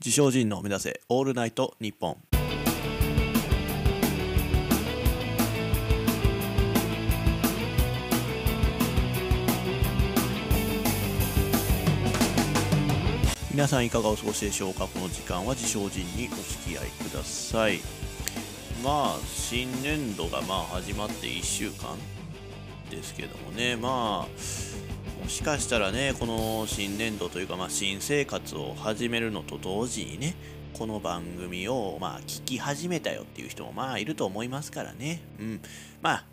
自称人の目指せオールナイトニッポン。皆さんいかがお過ごしでしょうか？この時間は自称人にお付き合いください。まあ新年度がまあ始まって1週間ですけどもね。まあもしかしたらねこの新年度というかまあ新生活を始めるのと同時にねこの番組をまあ聞き始めたよっていう人もまあいると思いますからね。うん。まあ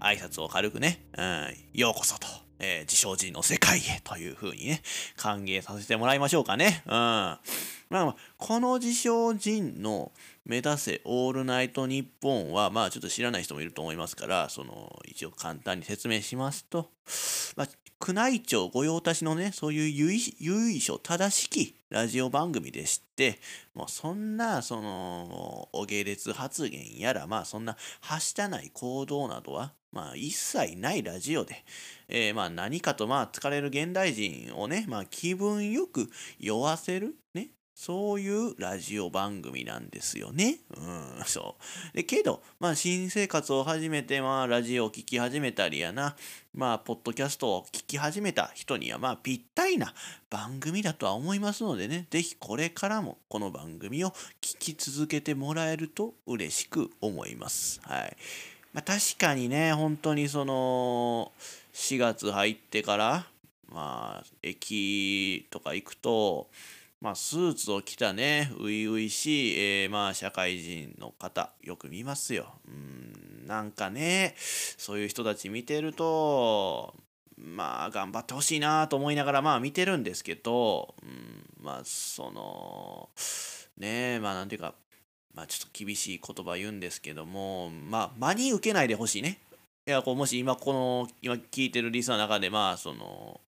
挨拶を軽くね、うん、ようこそと。えー、自称人の世界へというふうにね、歓迎させてもらいましょうかね。うん。まあ、この自称人の目指せオールナイトニッポンは、まあちょっと知らない人もいると思いますから、その、一応簡単に説明しますと、まあ、宮内庁御用達のね、そういう由緒正しきラジオ番組でして、もうそんな、その、お下劣発言やら、まあそんな、はしたない行動などは、まあ、一切ないラジオで、えー、まあ何かとまあ疲れる現代人をね、まあ、気分よく酔わせる、ね、そういうラジオ番組なんですよね。うん、そう。で、けど、まあ、新生活を始めて、まあ、ラジオを聴き始めたりやな、まあ、ポッドキャストを聴き始めた人には、まあ、ぴったりな番組だとは思いますのでね、ぜひこれからもこの番組を聴き続けてもらえると嬉しく思います。はい。まあ、確かにね、本当にその、4月入ってから、まあ、駅とか行くと、まあ、スーツを着たね、初々しい、えー、まあ、社会人の方、よく見ますよ。うん、なんかね、そういう人たち見てると、まあ、頑張ってほしいなと思いながら、まあ、見てるんですけど、うん、まあ、その、ねまあ、なんていうか、まあ、ちょっと厳しい言葉言うんですけども、まあ、真に受けないでほしいね。いや、こうもし今、この、今聞いてるリスナーの中で、まあ、その、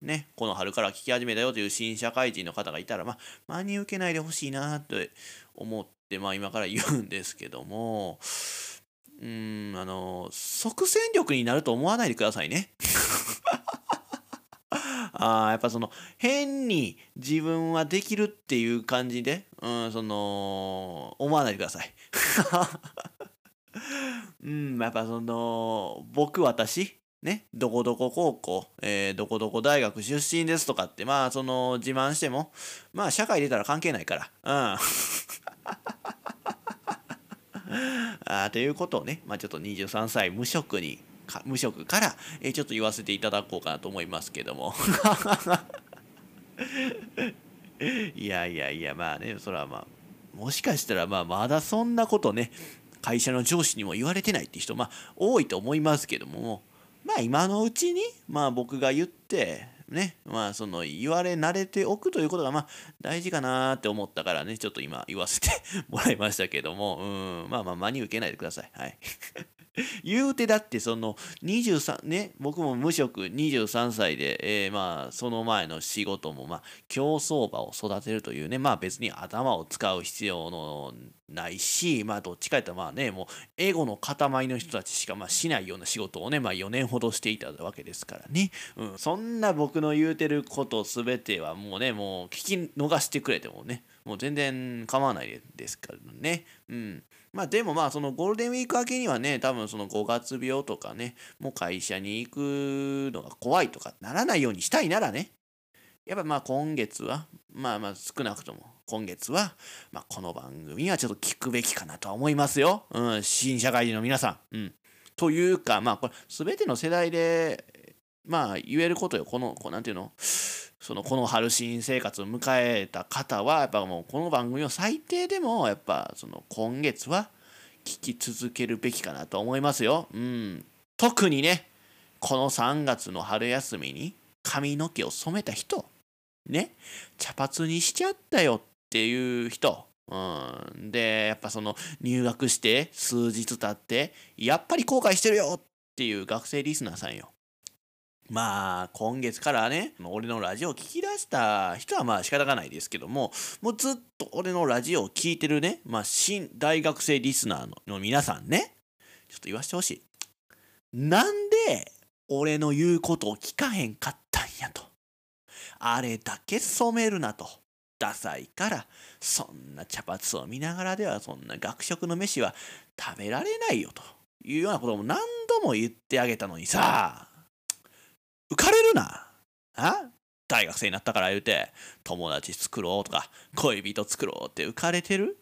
ね、この春から聞き始めたよという新社会人の方がいたら、まあ、真に受けないでほしいなと思って、まあ、今から言うんですけども、うん、あの、即戦力になると思わないでくださいね。あやっぱその変に自分はできるっていう感じで、うん、その思わないでください。うん、やっぱその僕私ね、どこどこ高校、えー、どこどこ大学出身ですとかって、まあ、その、自慢しても、まあ、社会出たら関係ないから。うん。あということをね、まあ、ちょっと23歳無職に無職から、え、ちょっと言わせていただこうかなと思いますけども。いやいやいやまあねそれはまあもしかしたらまあまだそんなことね会社の上司にも言われてないって人まあ多いと思いますけどもまあ今のうちにまあ僕が言ってねまあその言われ慣れておくということがまあ大事かなって思ったからねちょっと今言わせて もらいましたけどもうんまあまあ真に受けないでください。はい。言うてだってその23ね僕も無職23歳で、えー、まあその前の仕事もまあ競走馬を育てるというねまあ別に頭を使う必要のないしまあどっちか言ったらまあねもうエゴの塊の人たちしかまあしないような仕事をねまあ4年ほどしていたわけですからね、うん、そんな僕の言うてること全てはもうねもう聞き逃してくれてもねもう全然構わないですからね。うん。まあでもまあそのゴールデンウィーク明けにはね多分その5月病とかねもう会社に行くのが怖いとかならないようにしたいならね。やっぱまあ今月はまあまあ少なくとも今月はまあこの番組はちょっと聞くべきかなと思いますよ、うん、新社会人の皆さん。うん、というかまあこれ全ての世代でまあ言えることよ。このこうなんていうの？そのこの春新生活を迎えた方はやっぱもうこの番組を最低でもやっぱその今月は聞き続けるべきかなと思いますよ。うん、特にねこの3月の春休みに髪の毛を染めた人。ね。茶髪にしちゃったよっていう人。うん、でやっぱその入学して数日経ってやっぱり後悔してるよっていう学生リスナーさんよ。まあ、今月からね、俺のラジオを聞き出した人はまあ仕方がないですけども、もうずっと俺のラジオを聞いてるね、まあ、新大学生リスナーのの皆さんね、ちょっと言わせてほしい。なんで俺の言うことを聞かへんかったんやと。あれだけ染めるなと。ダサいからそんな茶髪を見ながらではそんな学食の飯は食べられないよというようなことも何度も言ってあげたのにさ浮かれるな。あ？大学生になったから言うて友達作ろうとか恋人作ろうって浮かれてる？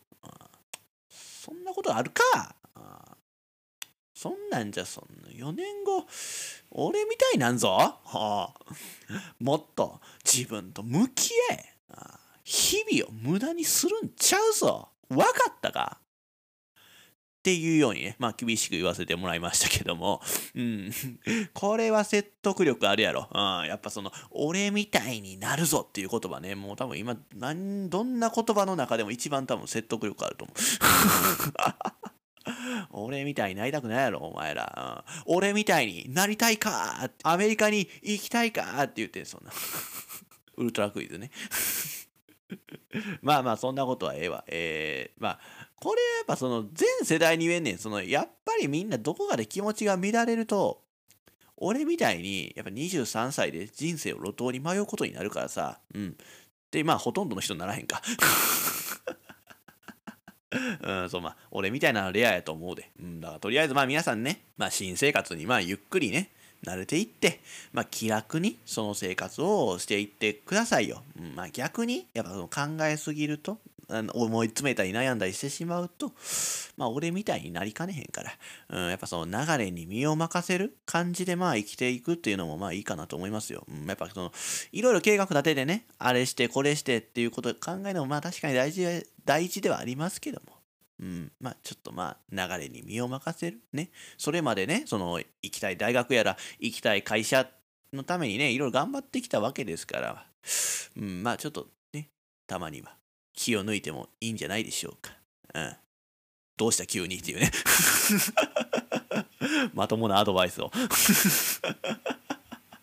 そんなことあるか。そんなんじゃそんな。4年後俺みたいなんぞ、はあ、もっと自分と向き合え。日々を無駄にするんちゃうぞ。わかったか？っていうようにね、まあ厳しく言わせてもらいましたけども、うん、これは説得力あるやろ。うん、やっぱその、俺みたいになるぞっていう言葉ね、もう多分今、なんどんな言葉の中でも一番多分説得力あると思う。俺みたいになりたくないやろ、お前ら。うん、俺みたいになりたいかアメリカに行きたいかって言ってそんな。ウルトラクイズね。まあまあ、そんなことはええわ。えー、まあ、これやっぱその全世代に言えんねん。そのやっぱりみんなどこかで気持ちが乱れると、俺みたいにやっぱ23歳で人生を路頭に迷うことになるからさ、うん。で、まあほとんどの人にならへんか。うん、そうまあ、俺みたいなのレアやと思うで。うん、だからとりあえずまあ皆さんね、まあ新生活にまあゆっくりね、慣れていって、まあ気楽にその生活をしていってくださいよ。まあ逆に、やっぱその考えすぎると、思い詰めたり悩んだりしてしまうと、まあ俺みたいになりかねへんから、うん、やっぱその流れに身を任せる感じでまあ生きていくっていうのもまあいいかなと思いますよ。うん、やっぱその、いろいろ計画立ててね、あれしてこれしてっていうことを考えるのもまあ確かに大事大事ではありますけども。うん、まあちょっとまあ流れに身を任せるね。それまでね、その行きたい大学やら行きたい会社のためにね、いろいろ頑張ってきたわけですから、うん、まあちょっとね、たまには気を抜いてもいいんじゃないでしょうか。うん。どうした急にっていうね まともなアドバイスを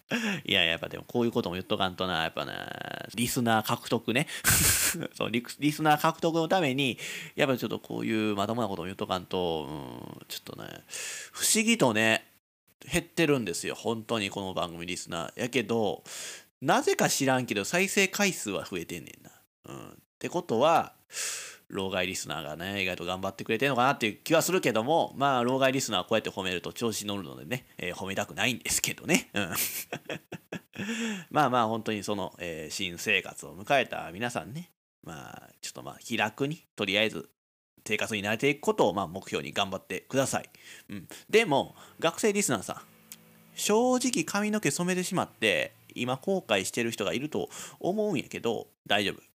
いや、やっぱでもこういうことも言っとかんとな、やっぱな、リスナー獲得ね そうリ。スナー獲得のために、やっぱちょっとこういうまともなことも言っとかんと、うん、ちょっとね、不思議とね、減ってるんですよ。本当にこの番組リスナー。やけど、なぜか知らんけど、再生回数は増えてんねんな。うん。ってことは、老害リスナーがね、意外と頑張ってくれてるのかなっていう気はするけども、まあ、老害リスナーはこうやって褒めると調子乗るのでね、えー、褒めたくないんですけどね。うん、まあまあ、本当にその、えー、新生活を迎えた皆さんね、まあ、ちょっとまあ、気楽に、とりあえず、生活に慣れていくことを、まあ、目標に頑張ってください。うん。でも、学生リスナーさん、正直髪の毛染めてしまって、今後悔してる人がいると思うんやけど、大丈夫。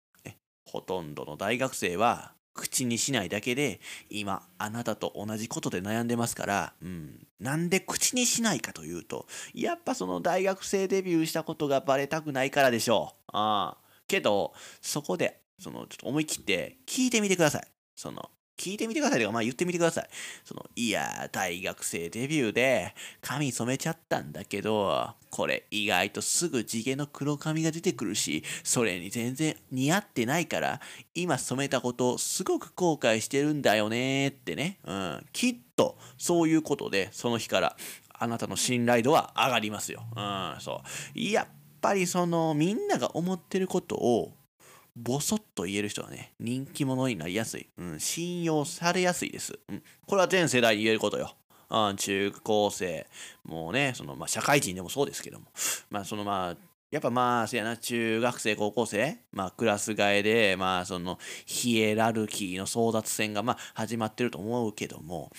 ほとんどの大学生は口にしないだけで今あなたと同じことで悩んでますから、うん、なんで口にしないかというとやっぱその大学生デビューしたことがバレたくないからでしょう。ああけどそこでそのちょっと思い切って聞いてみてください。その聞いてみてくださいとか、まあ言ってみてください。その、いや大学生デビューで髪染めちゃったんだけど、これ意外とすぐ地毛の黒髪が出てくるし、それに全然似合ってないから、今染めたことをすごく後悔してるんだよねってね。うん。きっと、そういうことで、その日から、あなたの信頼度は上がりますよ。うん、そう。やっぱりその、みんなが思ってることを、ボソッと言える人はね、人気者になりやすい。うん、信用されやすいです。うん、これは全世代に言えることよ。うん、中高生、もうね、その、まあ、社会人でもそうですけども。まあ、その、まあ、やっぱまあ、せやな、中学生、高校生、まあ、クラス替えで、まあ、その、ヒエラルキーの争奪戦が、まあ、始まってると思うけども、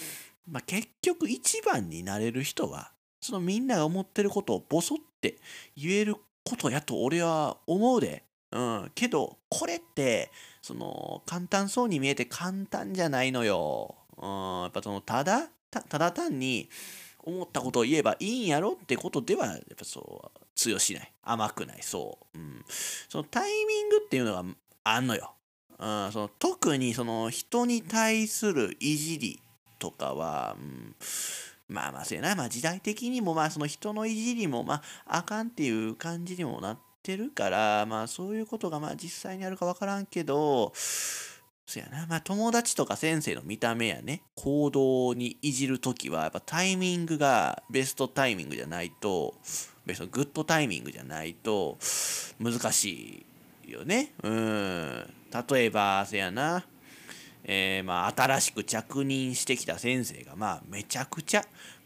まあ、結局一番になれる人は、そのみんなが思ってることをボソって言えることやと俺は思うで。うん、けど、これって、その、簡単そうに見えて簡単じゃないのよ。うん、やっぱその、ただ、ただ単に思ったことを言えばいいんやろってことでは、やっぱそう、通用しない。甘くない。そう。うん。そのタイミングっていうのがあんのよ。うん、その特にその人に対するいじりとかは、うん、まあまあそうやな、まあ時代的にもまあその人のいじりもまああかんっていう感じにもなってってるから、まあそういうことがまあ実際にあるかわからんけど、そやな、まあ友達とか先生の見た目やね、行動にいじるときは、やっぱタイミングがベストタイミングじゃないと、ベストグッドタイミングじゃないと難しいよね。うん。例えばせやな。えー、まあ新しく着任してきた先生がまあめちゃくちゃ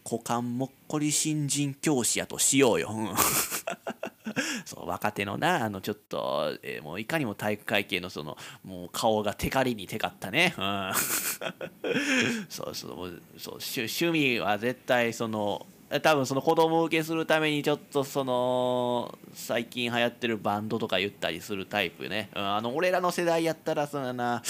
股間もっこり新人教師やとしようよ。そう若手のなあのちょっと、えー、もういかにも体育会系のそのもう顔がテカリにテカったね、うん、そうそうそう趣味は絶対その多分その子供受けするためにちょっとその最近流行ってるバンドとか言ったりするタイプね、うん、あの俺らの世代やったらそのな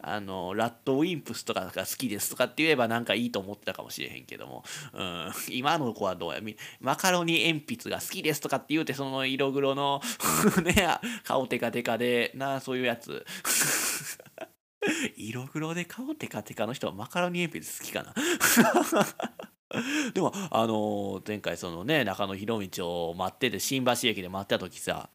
あのラッドウィンプスとかが好きですとかって言えばなんかいいと思ってたかもしれへんけども、うん、今の子はどうやマカロニ鉛筆が好きですとかって言うてその色黒の ね顔テカテカでなそういうやつ。色黒で顔テカテカの人はマカロニ鉛筆好きかな。でもあの前回そのね中野博道を待ってて新橋駅で待ってた時さ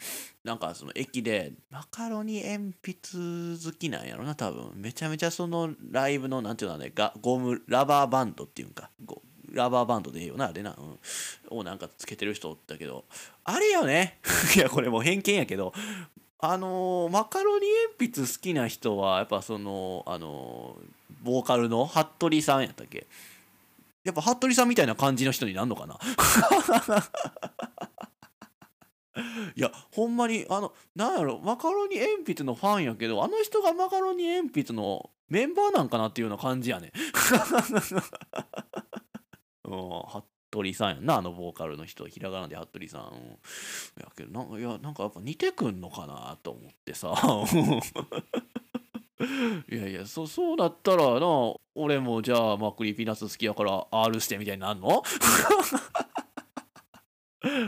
なんかその駅でマカロニ鉛筆好きなんやろな多分。めちゃめちゃそのライブのなんていうのねがゴムラバーバンドっていうんか。ラバーバンドでいいよなあれな、うん、をなんかつけてる人おったけど。あれよね。いやこれもう偏見やけど。あのー、マカロニ鉛筆好きな人はやっぱそのあのー、ボーカルの服部さんやったっけ？やっぱ服部さんみたいな感じの人になるのかな？いやほんまにあのなんやろマカロニえんぴつのファンやけどあの人がマカロニえんぴつのメンバーなんかなっていうような感じやね。うん服部さんやんなあのボーカルの人ひらがなではっとりさん。やけどなんかいやなんかやっぱ似てくんのかなと思ってさ。いやいやそそうだったらな俺もじゃあまあクリーピーナッツ好きやから R してみたいになんの？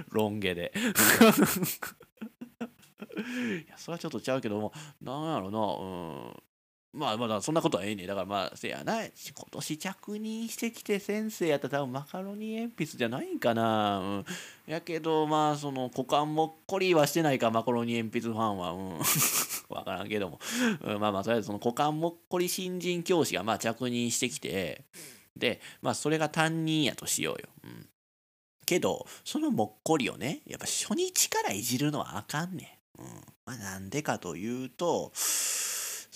ロン毛で。いやそれはちょっとちゃうけどもなんやろなうん。まあまだそんなことはええねだからまあせやな。今年着任してきて先生やったら多分マカロニ鉛筆じゃないんかな。うん。やけどまあその股間もっこりはしてないかマカロニ鉛筆ファンは。うん。わからんけども、うん、まあまあとりあえずその股間もっこり新人教師がまあ着任してきて。でまあそれが担任やとしようよ、うん、けどそのもっこりをねやっぱ初日からいじるのはあかんねん、うん。まあ、なんでかというと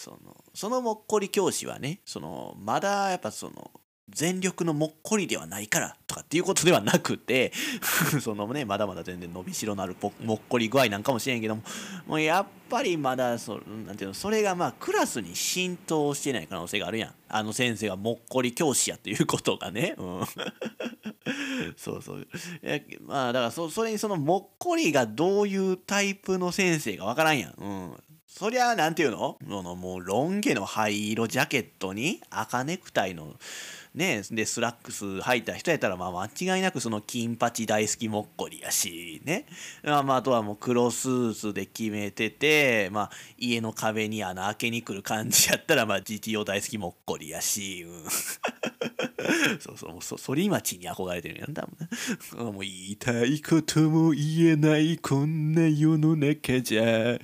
そのそのもっこり教師はねそのまだやっぱその全力のもっこりではないからとかっていうことではなくて そのねまだまだ全然伸びしろのあるもっこり具合なんかもしれんけどももうやっぱりまだそなんていうのそれがまあクラスに浸透してない可能性があるやん。あの先生がもっこり教師やっていうことがね、うん、そうそう。まあだからそそれにそのもっこりがどういうタイプの先生かわからんやん、うん、そりゃなんていうの？もうロン毛の灰色ジャケットに赤ネクタイのねでスラックス履いた人やったらまあ間違いなくその金八大好きもっこりやしね。まああとはもう黒スーツで決めててまあ家の壁に穴開けに来る感じやったらまあ GTO 大好きもっこりやし、うん、そうそうもうそ反町に憧れてるやんだもんねもう言いたいことも言えないこんな世の中じゃ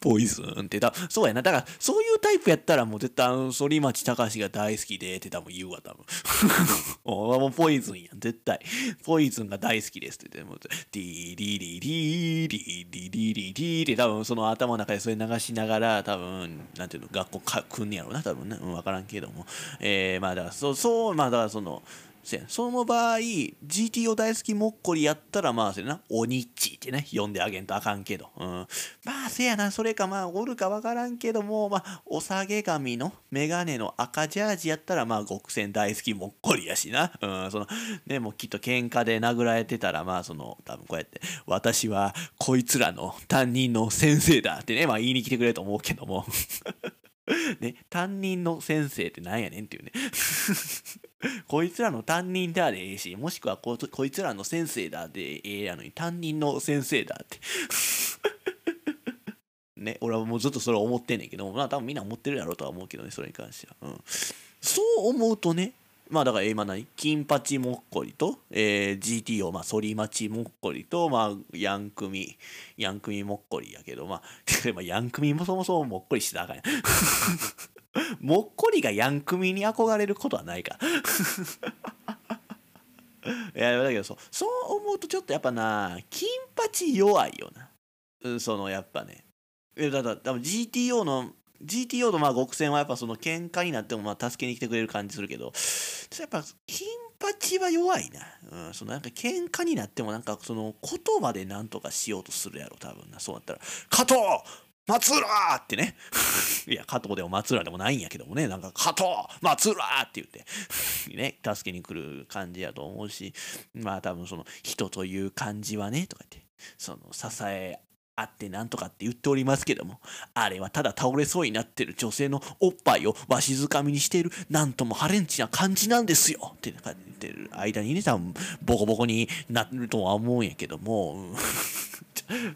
ポイズンって。だそうやな。だからそういうタイプやったらもう絶対反町隆史が大好きでって多分言うわ多分。もうポイズンやん、絶対。ポイズンが大好きですって言って、もう、ディーディーディーディーディーディーディーって多分その頭の中でそれ流しながら、多分、なんていうの、学校か来んねやろうな、多分ね。うん、わからんけども。えー、まあだから、そう、そう、まあだからその、その場合 GTO 大好きもっこりやったらまあせやな。おにっちってね呼んであげんとあかんけど、うん、まあせやな。それかまあおるかわからんけどもまあお下げ髪のメガネの赤ジャージやったらまあ極戦大好きもっこりやしな、うん、そのねもうきっと喧嘩で殴られてたらまあその多分こうやって私はこいつらの担任の先生だってねまあ言いに来てくれると思うけども。ね、担任の先生ってなんやねんっていうね。こいつらの担任だでええし、もしくはここいつらの先生だでええやのに、担任の先生だって。ね、俺はもうずっとそれ思ってんねんけど、まあ多分みんな思ってるやろうとは思うけどね、それに関しては。うん、そう思うとね、まあだから今何金八もっこりと、えー、GTO、まあ、反町もっこりと、まあ、ヤンクミ、ヤンクミもっこりやけど、まあ、ヤンクミもそもそももっこりしてたあかんやもっこりがヤンクミに憧れることはないか。いやだけどそう。そう思うとちょっとやっぱな金八弱いよな、うん、そのやっぱね。えだから GTO の GTO のまあ極戦はやっぱその喧嘩になってもまあ助けに来てくれる感じするけどやっぱ金八は弱いな、うん、そのなんか喧嘩になってもなんかその言葉で何とかしようとするやろ多分な。そうなったら「加藤松浦!」ってね いや加藤でも松浦でもないんやけどもねなんか「加藤松浦!」って言って ね助けに来る感じやと思うしまあ多分その人という感じはねとか言ってその支えあってなんとかって言っておりますけども、あれはただ倒れそうになってる女性のおっぱいをわしづかみにしている、なんともハレンチな感じなんですよって言ってる間にね、多分ボコボコになるとは思うんやけども、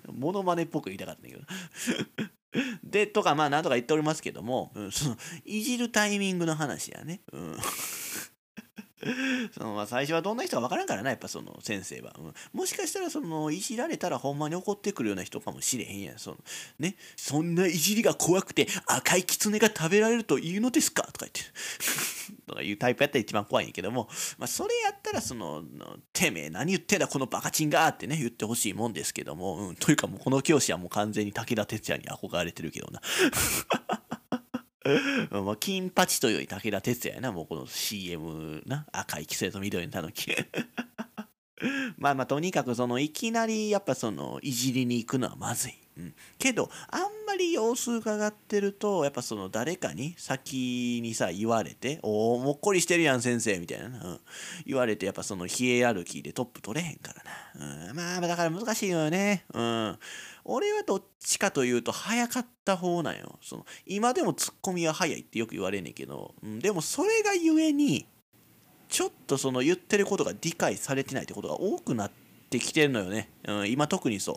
モノマネっぽく言いたかったんだけど。で、とかまあなんとか言っておりますけども、うん、その、いじるタイミングの話やね。うん そのまあ最初はどんな人か分からんからなやっぱその先生は、うん、もしかしたらそのいじられたらほんまに怒ってくるような人かもしれへんやん。そのね。そんないじりが怖くて赤いキツネが食べられるというのですか？とか言って。とかいうタイプやったら一番怖いんやけども、まあ、それやったらその「てめえ何言ってんだこのバカチンが」ってね言ってほしいもんですけども、うん、というかもうこの教師はもう完全に武田鉄矢に憧れてるけどな。まあ、金八というより武田鉄矢やな、もうこの CM な、赤い規制と緑のたぬき。まあまあとにかくそのいきなりやっぱそのいじりに行くのはまずい。うん、けどあんまり様子伺ってるとやっぱその誰かに先にさ言われて「おおもっこりしてるやん先生」みたいな、うん、言われてやっぱそのヒエラルキーでトップ取れへんからな、うん、まあだから難しいよね。うん。俺はどっちかというと早かった方なんよその今でもツッコミは早いってよく言われんねんけど、うん、でもそれがゆえにちょっとその言ってることが理解されてないってことが多くなってきてるのよね。うん、今特にそう。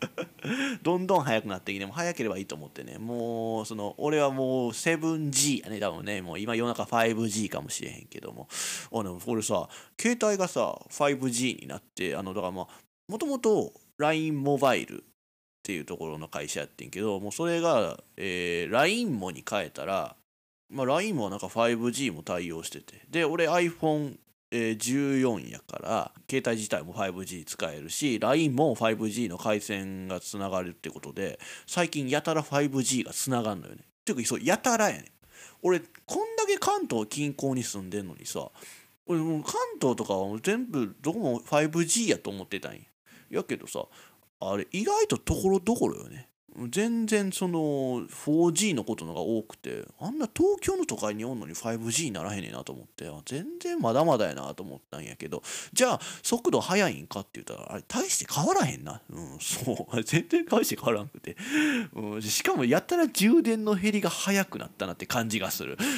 どんどん速くなってきても速ければいいと思ってね。もう、その、俺はもう 7G やね、多分ね。もう今世の中 5G かもしれへんけども。あの、俺さ、携帯がさ、5G になって、あの、だからまあ、もともと LINE モバイルっていうところの会社やってんけど、もうそれが、えー、LINE モに変えたら、まあ、LINE もなんか 5G も対応してて。で俺 iPhone 14やから携帯自体も 5G 使えるし LINE も 5G の回線がつながるってことで最近やたら 5G がつながんのよね。っていうかそうやたらやねん。俺こんだけ関東近郊に住んでんのにさ俺もう関東とかは全部どこも 5G やと思ってたんや。やけどさあれ意外とところどころよね。全然その 4G のことのが多くてあんな東京の都会におんのに 5G にならへんねんなと思って全然まだまだやなと思ったんやけどじゃあ速度速いんかって言ったらあれ大して変わらへんな。うんそう。全然大して変わらんくて、うん、しかもやたら充電の減りが速くなったなって感じがする。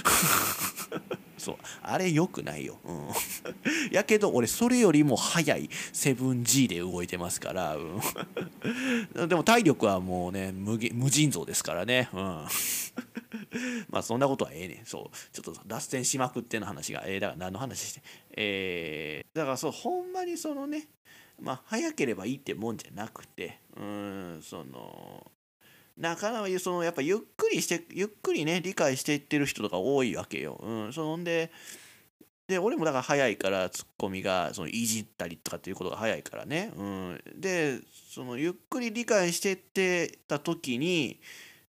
そう。あれ良くないよ、うん、やけど俺それよりも速い。7G で動いてますから、うん、でも体力はもうね無無尽蔵ですからね、うん、まあそんなことはええねん。そう。ちょっと脱線しまくっての話がええー、だから何の話して？えー、だからそうほんまにそのねまあ早ければいいってもんじゃなくてうんそのなかなかそのやっぱゆっくりしてゆっくりね理解していってる人とか多いわけよ。うん、そんでで俺もだから早いからツッコミがそのいじったりとかっていうことが早いからね。うん、でそのゆっくり理解してってた時に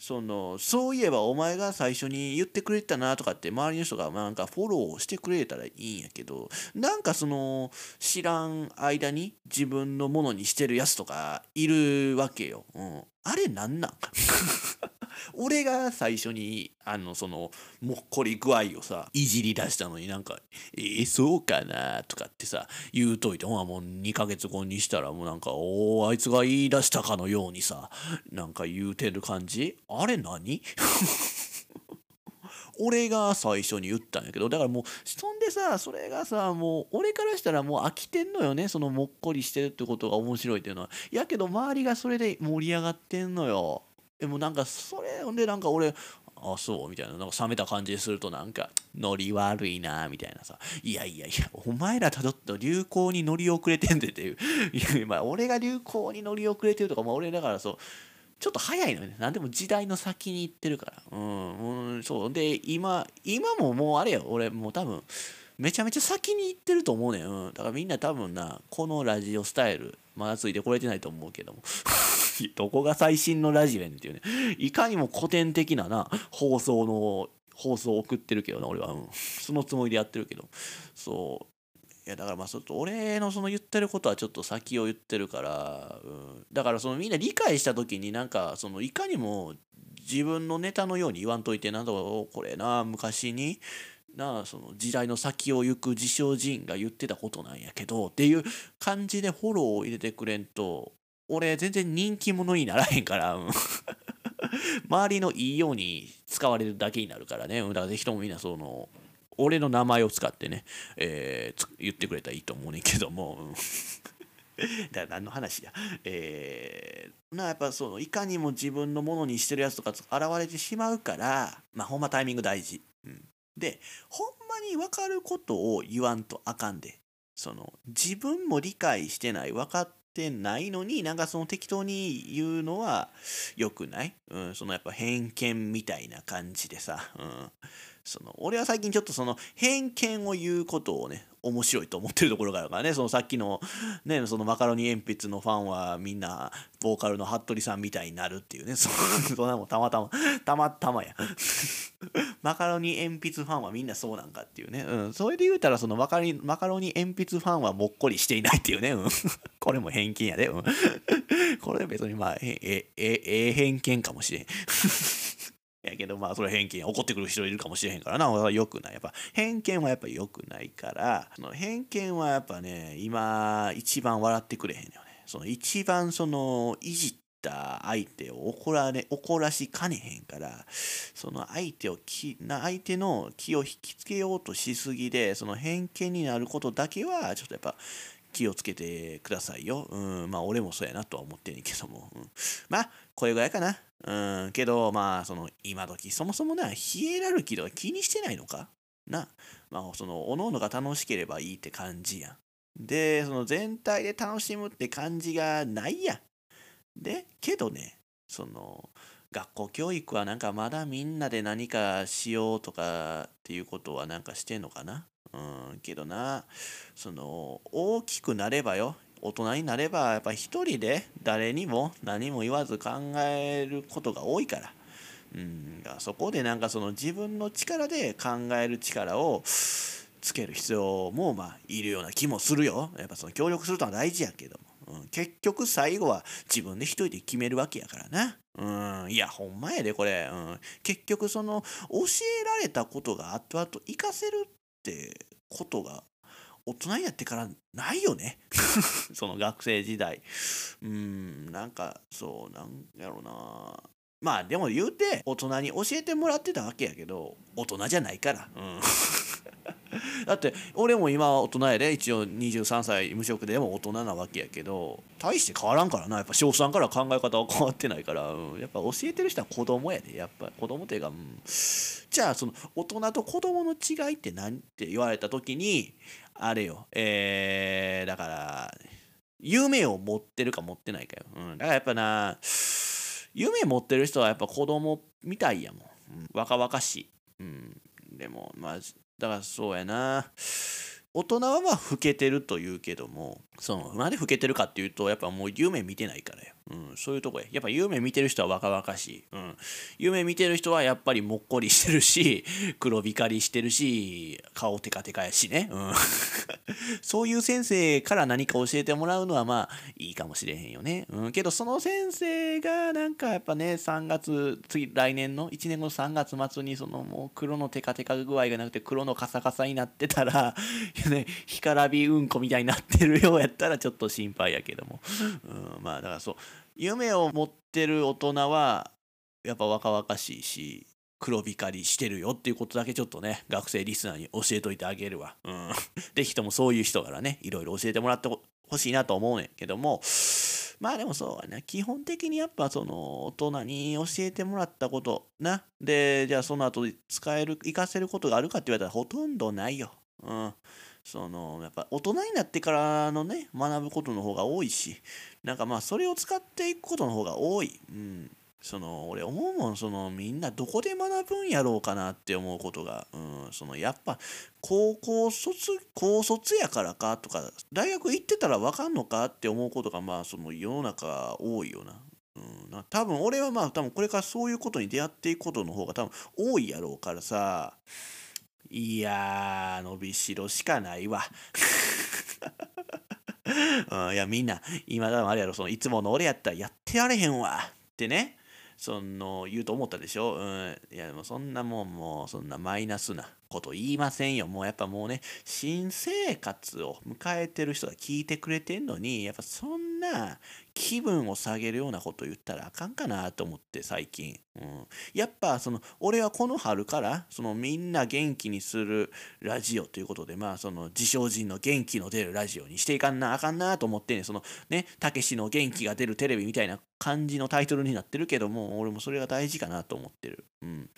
そのそういえばお前が最初に言ってくれてたなとかって周りの人がなんかフォローしてくれたらいいんやけどなんかその知らん間に自分のものにしてるやつとかいるわけよ。うん、あれなんなん？俺が最初にあのそのもっこり具合をさいじり出したのになんか「えー、そうかな」とかってさ言うといてほらもう2ヶ月後にしたらもうなんか「おおあいつが言い出したかのようにさなんか言うてる感じ？あれ何？俺が最初に言ったんやけどだからもうそんでさそれがさもう俺からしたらもう飽きてんのよねそのもっこりしてるってことが面白いっていうのは。やけど周りがそれで盛り上がってんのよ。でもなんかそれほんでなんか俺あそう？みたいな。なんか冷めた感じするとなんかノリ悪いなみたいなさ。いやいやいやお前らたどった流行に乗り遅れてんでっていう。いや俺が流行に乗り遅れてるとかまあ俺だからそうちょっと早いのよね何でも時代の先に行ってるからうん、うん、そうで今今ももうあれよ俺もう多分めちゃめちゃ先に行ってると思うねん、うん、だからみんな多分なこのラジオスタイルまだついてこれてないと思うけども どこが最新のラジオやねんっていうね。いかにも古典的なな、放送の、放送を送ってるけどな、俺は。うん。そのつもりでやってるけど。そう。いやだからまあちょっと俺のその言ってることはちょっと先を言ってるから、うん、だからそのみんな理解した時になんかそのいかにも自分のネタのように言わんといてなんだこれな昔になその時代の先を行く自称人が言ってたことなんやけどっていう感じでフォローを入れてくれんと俺全然人気者にならへんから、うん、周りのいいように使われるだけになるからね。だからぜひともみんなその俺の名前を使ってね、えー、言ってくれたらいいと思うねんけども、だから何の話や。えー、なやっぱそのいかにも自分のものにしてるやつとか現れてしまうからまあほんまタイミング大事。うん、でほんまに分かることを言わんとあかんで。その自分も理解してない分かってないのになんかその適当に言うのは良くない、うん、そのやっぱ偏見みたいな感じでさ、うん、その俺は最近ちょっとその偏見を言うことをね面白いと思ってるところがあるからね。そのさっきのねそのマカロニ鉛筆のファンはみんなボーカルの服部さんみたいになるっていうね。そそんなもんたまたまたまたまや。マカロニ鉛筆ファンはみんなそうなんかっていうね、うん、それで言うたらそのマカマカロニ鉛筆ファンはもっこりしていないっていうね、うん、これも偏見やで、うん、これ別にまあええええ偏見かもしれん。やけどまあそれ偏見怒ってくる人いるかもしれへんからな。よくない。やっぱ偏見はやっぱ良くないからその偏見はやっぱね今一番笑ってくれへんよね。その一番そのいじった相手を怒られ怒らしかねへんからその相手をきな相手の気を引きつけようとしすぎでその偏見になることだけはちょっとやっぱ気をつけてくださいよ。うん、まあ俺もそうやなとは思ってんねんけども。うん、まあこれぐらいかな。うん、けど、まあ、その、今時、そもそもな、ヒエラルキーとか気にしてないのか？な。まあ、その、おのおのが楽しければいいって感じやん。で、その全体で楽しむって感じがないやん。で、けどね、その、学校教育はなんかまだみんなで何かしようとかっていうことはなんかしてんのかな？うん、けどな、その、大きくなればよ、大人になればやっぱ一人で誰にも何も言わず考えることが多いから。うん、そこでなんかその自分の力で考える力をつける必要もまあいるような気もするよ。やっぱその協力するのは大事やけども。うん、結局最後は自分で一人で決めるわけやからな。うん、いや、ほんまやで、これ。うん、結局その教えられたことが後々活かせるってことが大人になってからないよね。その学生時代。うんなんかそうなんやろうなまあでも言うて大人に教えてもらってたわけやけど大人じゃないから。うん。だって俺も今は大人やで。一応23歳無職でも大人なわけやけど大して変わらんからな。やっぱ小3から考え方は変わってないから、うん、やっぱ教えてる人は子供やで。やっぱ子供っていうか、うん、じゃあその大人と子供の違いって何って言われた時にあれよ。えー、だから夢を持ってるか持ってないかよ、うん、だからやっぱな夢持ってる人はやっぱ子供みたいやもん、うん、若々しい、うん、でもまあだからそうやな。大人はまあ老けてると言うけども。そのなんで老けてるかっていうとやっぱもう夢見てないからよ、うん、そういうとこや。やっぱ夢見てる人は若々しい、うん、夢見てる人はやっぱりもっこりしてるし 黒光りしてるし顔テカテカやしね、うん、そういう先生から何か教えてもらうのはまあいいかもしれへんよね、うん、けどその先生がなんかやっぱね3月次来年の1年後の3月末にそのもう黒のテカテカ具合がなくて黒のカサカサになってたら ね、干からびうんこみたいになってるようやったらちょっと心配やけども、うん、まあだからそう夢を持ってる大人はやっぱ若々しいし黒光りしてるよっていうことだけちょっとね学生リスナーに教えといてあげるわ。うん。で人もそういう人からねいろいろ教えてもらってほしいなと思うねんけどもまあでもそうはね基本的にやっぱその大人に教えてもらったことなでじゃあその後使える活かせることがあるかって言われたらほとんどないよ。うん。そのやっぱ大人になってからのね学ぶことの方が多いしなんかまあそれを使っていくことの方が多い、うん、その俺思うもんそのみんなどこで学ぶんやろうかなって思うことが、うん、そのやっぱ高校卒高卒やからかとか大学行ってたら分かんのかって思うことがまあその世の中多いよな。うん、な多分俺はまあ多分これからそういうことに出会っていくことの方が多分多いやろうからさ。いや伸びしろしかないわ。うん、いやみんな今だあれやろそのいつもの俺やったらやってやれへんわ。ってねその言うと思ったでしょ、うん、いやでもそんなもんもうそんなマイナスなこと言いませんよ。もうやっぱもうね新生活を迎えてる人が聞いてくれてんのにやっぱそんな気分を下げるようなこと言ったらあかんかなと思って最近、うん、やっぱその俺はこの春からそのみんな元気にするラジオということでまあその自称人の元気の出るラジオにしていかんなあかんなと思ってねそのねたけしの元気が出るテレビみたいな感じのタイトルになってるけども俺もそれが大事かなと思ってる、うん、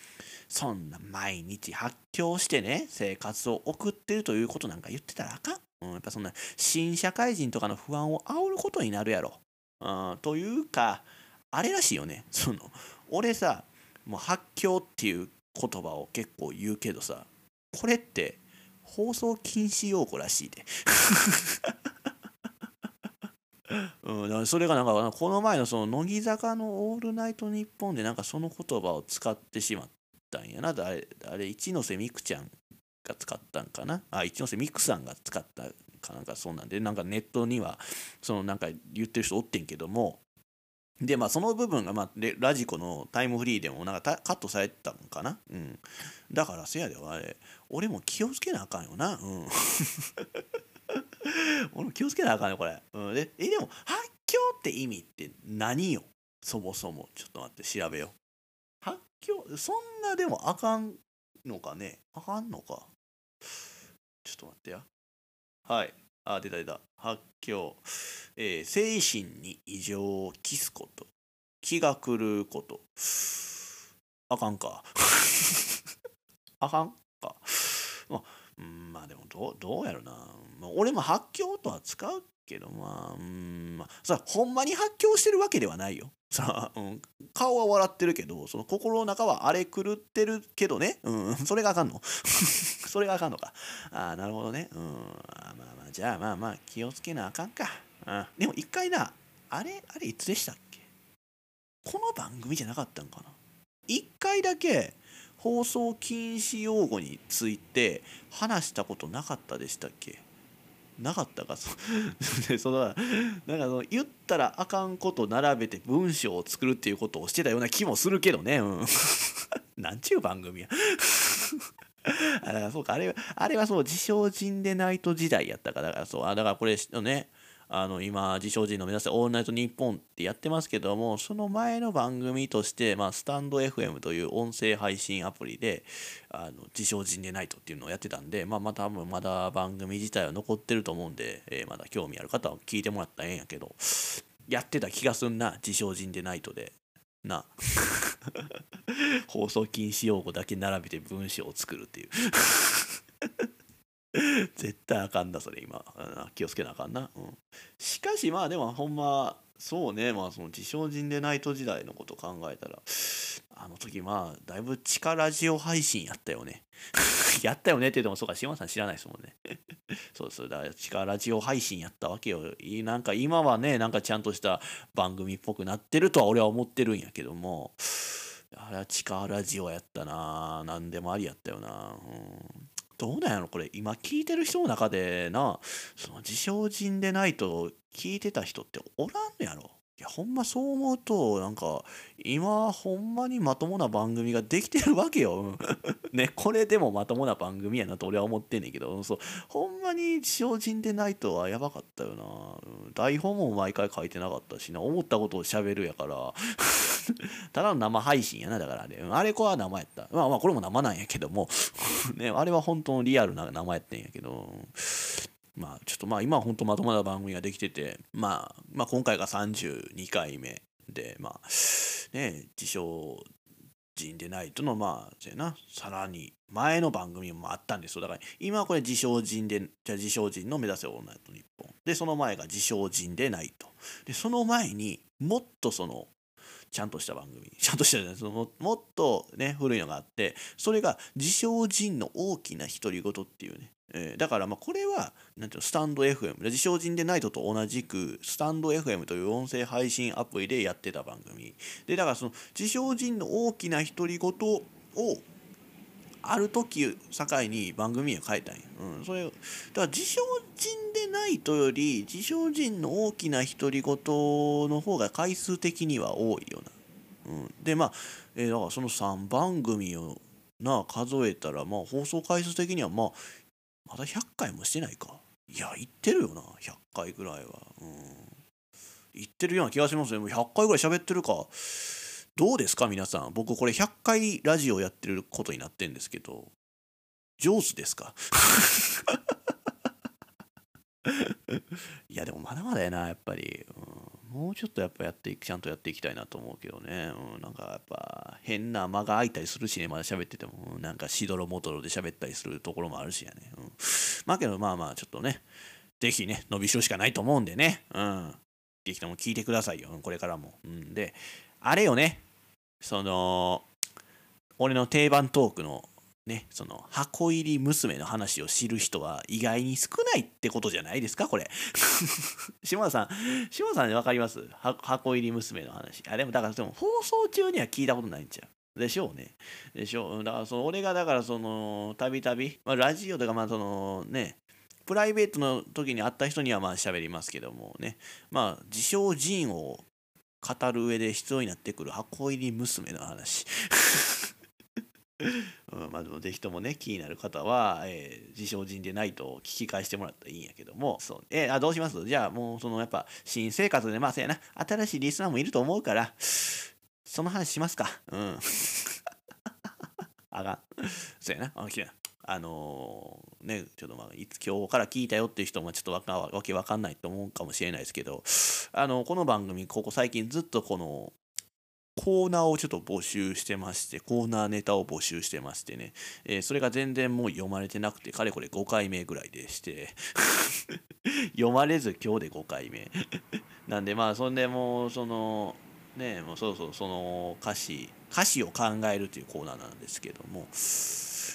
そんな毎日発狂してね生活を送ってるということなんか言ってたらあかん。うん、やっぱそんな新社会人とかの不安を煽ることになるやろ。うん、というかあれらしいよね。その俺さもう発狂っていう言葉を結構言うけどさこれって放送禁止用語らしいで。うん、だからそれがなんかこの前のその乃木坂の「オールナイトニッポン」でなんかその言葉を使ってしまったんやな。誰あれ一ノ瀬美空ちゃんが使ったんかな。あ一ノ瀬美空さんが使ったかなんかそうなんでなんかネットにはそのなんか言ってる人おってんけどもでまあその部分が、まあ、ラジコのタイムフリーでもなんかカットされてたのかな？うん。だからせやであれ俺も気をつけなあかんよな。うん。俺も気をつけなあかんよこれ、うん、でえでも発狂って意味って何よ？そもそも。ちょっと待って調べよ発狂？そんなでもあかんのかね？あかんのか？ちょっと待ってや。はい。あ、出た出た。発狂。えー、精神に異常を期すこと。気が狂うこと。あかんか。あかんか。まあ、まあでもどう、どうやろな。まあ、俺も発狂とは使うけど、まあ、うん、まあ、さ、ほんまに発狂してるわけではないよ。さ、うん、顔は笑ってるけど、その心の中は荒れ狂ってるけどね。うん、それがあかんの。それがあかんのか。ああ、なるほどね。うん。まあまあ、じゃあまあまあ、気をつけなあかんか。うん。でも一回な、あれ、あれいつでしたっけ？この番組じゃなかったんかな一回だけ放送禁止用語について話したことなかったでしたっけ？なかったか？そそのなんかその言ったらあかんこと並べて文章を作るっていうことをしてたような気もするけどね。うん。なんちゅう番組や。あだからそうかあれあれはそう自称人でないと時代やったからだからそうあだからこれねあの今自称人の目指せオールナイトニッポンってやってますけどもその前の番組として、まあ、スタンド FM という音声配信アプリであの自称人でないとっていうのをやってたんで、まあ、また多分まだ番組自体は残ってると思うんで、えー、まだ興味ある方は聞いてもらったらええんやけどやってた気がすんな自称人でないとで。な。放送禁止用語だけ並べて文章を作るっていう。絶対あかんだそれ今。気をつけなあかんな、うん、しかしまあでもほんまそうね。まあその自称人でナイト時代のこと考えたらあの時まあだいぶ地下ラジオ配信やったよね。やったよねって言ってもそうか島さん知らないですもんね。そうそうだから地下ラジオ配信やったわけよ。なんか今はねなんかちゃんとした番組っぽくなってるとは俺は思ってるんやけどもあれは地下ラジオやったな何でもありやったよな、うん。どうなんやろこれ。今聞いてる人の中でなその自称人でないと聞いてた人っておらんのやろ。いやほんまそう思うとなんか今ほんまにまともな番組ができてるわけよ。ねこれでもまともな番組やなと俺は思ってんねんけどそう。ほんまに精進でないとはやばかったよな。台本も毎回書いてなかったしな。思ったことをしゃべるやから。ただの生配信やなだからねあれこは生やった。まあまあこれも生なんやけども。ねあれは本当のリアルな生やってんやけど。まあちょっとまあ今は本当まともな番組ができてて、まあ、まあ今回が32回目でまあね自称人でないとのまあせな。さらに前の番組もあったんですよ。だから今はこれ自称人でじゃ自称人の目指せオールナイト日本でその前が自称人でないと。でその前にもっとそのちゃんとした番組 ちゃんとしたじゃないそのももっとね古いのがあってそれが自称人の大きな独り言っていうねえー、だからまあこれはなんていうのスタンド FM 自称人でないとと同じくスタンド FM という音声配信アプリでやってた番組。でだからその自称人の大きな独り言をある時境に番組を変えたんや、うん、それだから自称人でないとより自称人の大きな独り言の方が回数的には多いよな、うん、でまあ、えー、だからその3番組をな数えたらまあ放送回数的にはまあまだ100回もしてないか。いや言ってるよな。100回ぐらいは。うん。言ってるような気がしますね。もう100回ぐらい喋ってるか。どうですか皆さん。僕これ100回ラジオやってることになってんですけど。上手ですか？いやでもまだまだやなやっぱり、うん、もうちょっとやっぱやっていくちゃんとやっていきたいなと思うけどね、うん、なんかやっぱ変な間が空いたりするしね。まだ喋ってても、なんかしどろもどろで喋ったりするところもあるしやね、うん、まあけどまあまあちょっとねぜひね伸びしろしかないと思うんでね。うん。ぜひとも聞いてくださいよ。これからも、うん、であれよね。その俺の定番トークのね、その箱入り娘の話を知る人は意外に少ないってことじゃないですか？これ。島田さん島田さんで分かります？箱入り娘の話。あでもだからでも放送中には聞いたことないんちゃう？でしょうね。でしょう。だからその俺がだからそのたびたびラジオとかまあそのねプライベートの時に会った人にはまあ喋りますけどもね。まあ自称人を語る上で必要になってくる箱入り娘の話。うん、まあでもぜひともね気になる方は、えー、自称人でないと聞き返してもらったらいいんやけどもそうえー、あどうします？じゃあもうそのやっぱ新生活でまあそうやな。新しいリスナーもいると思うからその話しますか。うん。あがん。そやな。あきれあのー、ね、ちょっとまあ、いつ今日から聞いたよっていう人もちょっとわかわけわかんないと思うかもしれないですけど、あの、この番組、ここ最近ずっとこの、コーナーをちょっと募集してまして、コーナーネタを募集してましてね、えー、それが全然もう読まれてなくて、かれこれ5回目ぐらいでして。読まれず今日で5回目。なんでまあ、そんでもう、その、ね、もうそうそう、その歌詞、歌詞を考えるというコーナーなんですけども、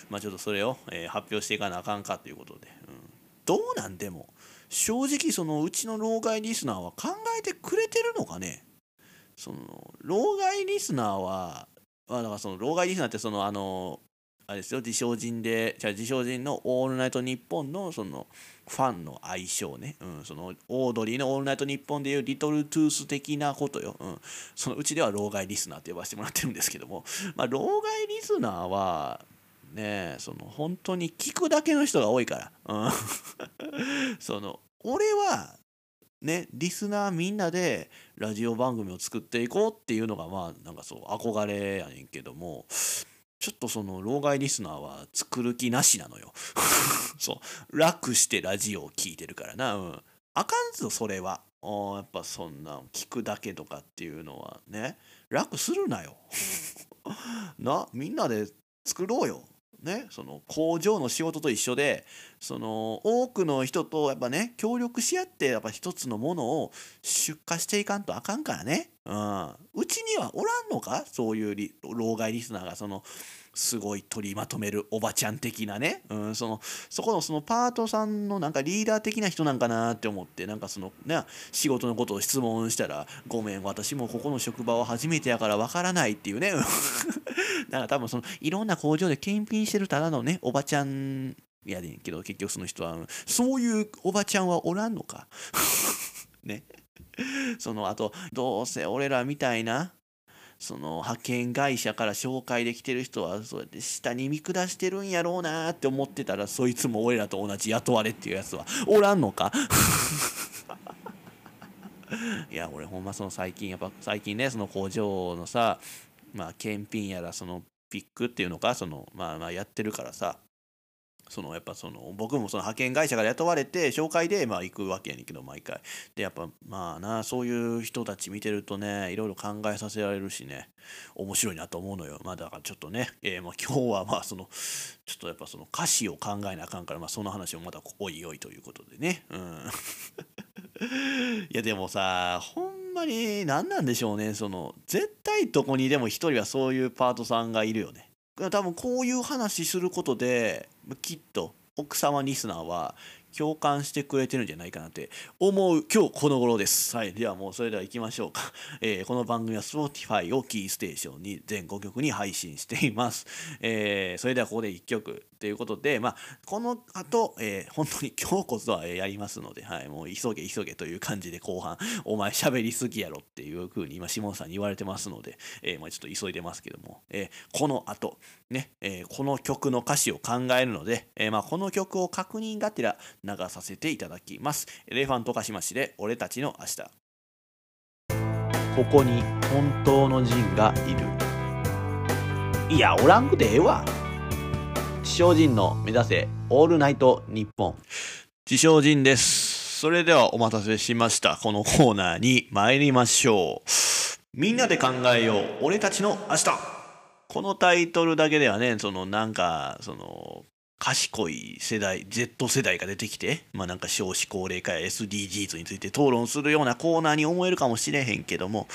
まあちょっとそれを、えー、発表していかなあかんかということで、うん、どうなんでも、正直そのうちの老害リスナーは考えてくれてるのかね？その老害リスナーは、まあ、だからその老害リスナーってそのあのあれですよ自称人でじゃ自称人の「オールナイトニッポン」のそのファンの相性ね、うん、そのオードリーの「オールナイトニッポン」でいうリトルトゥース的なことよ、うん、そのうちでは老害リスナーって呼ばせてもらってるんですけども、まあ、老害リスナーはねその本当に聞くだけの人が多いから、うん、その俺はね、リスナーみんなでラジオ番組を作っていこうっていうのがまあなんかそう憧れやねんけどもちょっとその老害リスナーは作る気なしなのよ。そう。楽してラジオを聴いてるからな。うん。あかんぞそれは。やっぱそんな聞くだけとかっていうのはね。楽するなよ。なみんなで作ろうよ。ね、その工場の仕事と一緒でその多くの人とやっぱね協力し合ってやっぱ一つのものを出荷していかんとあかんからね、うん、うちにはおらんのか？そういう老害リスナーがそのすごい取りまとめるおばちゃん的なね、うん、そのそこのそのパートさんのなんかリーダー的な人なんかなって思ってなんかそのね仕事のことを質問したら「ごめん私もここの職場は初めてやからわからない」っていうね。なんか多分そのいろんな工場で検品してるただのねおばちゃんやねんけど結局その人はそういうおばちゃんはおらんのか。ね。そのあとどうせ俺らみたいなその派遣会社から紹介できてる人はそうやって下に見下してるんやろうなって思ってたらそいつも俺らと同じ雇われっていうやつは おらんのか？いや俺ほんまその最近やっぱ最近ねその工場のさまあ検品やらそのピックっていうのかそのまあまあやってるからさそのやっぱその僕もその派遣会社から雇われて紹介でまあ行くわけやねんけど毎回。でやっぱまあなそういう人たち見てるとねいろいろ考えさせられるしね。面白いなと思うのよ。まあだからちょっとね、えー、まあ今日はまあそのちょっとやっぱその歌詞を考えなあかんからまあその話をまたおいおいということでね。うん。いやでもさほんままに何なんでしょうね。その絶対どこにでも一人はそういうパートさんがいるよね。多分こういう話することできっと奥様リスナーは共感してくれてるんじゃないかなって思う今日この頃です。はい。ではもうそれでは行きましょうか。えー、この番組は Spotify をキーステーションに全5曲に配信しています。えー、それではここで1曲ということで、まあ、この後、えー、本当に今日こそはやりますので、はい、もう急げ急げという感じで後半、お前喋りすぎやろっていう風に今、下さんに言われてますので、えー、まあ、ちょっと急いでますけども、えー、この後、ね、えこの曲の歌詞を考えるので、えまあ、この曲を確認がてら流させていただきます。エレファントカシマシで俺たちの明日。ここに本当のジンがいる。いや、おらんくてええわ。自称人の目指せオールナイト日本。自称人です。それではお待たせしました。このコーナーに参りましょう。みんなで考えよう。俺たちの明日。このタイトルだけではね、そのなんか、その、賢い世代、Z 世代が出てきて、まあなんか少子高齢化や SDGs について討論するようなコーナーに思えるかもしれへんけども、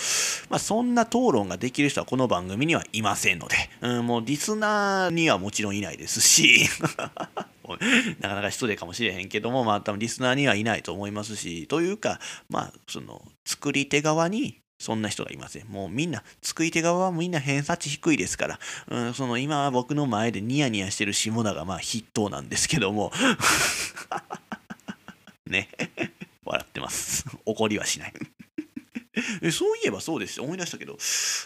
まあそんな討論ができる人はこの番組にはいませんので、うん、もうリスナーにはもちろんいないですし、なかなか失礼かもしれへんけども、まあ多分リスナーにはいないと思いますし、というか、まあその作り手側にそんな人がいません。もうみんな、作り手側はみんな偏差値低いですから、うん、その今は僕の前でニヤニヤしてる下田がまあ筆頭なんですけども、ね、笑ってます。怒りはしない。え。そういえばそうです。思い出したけど、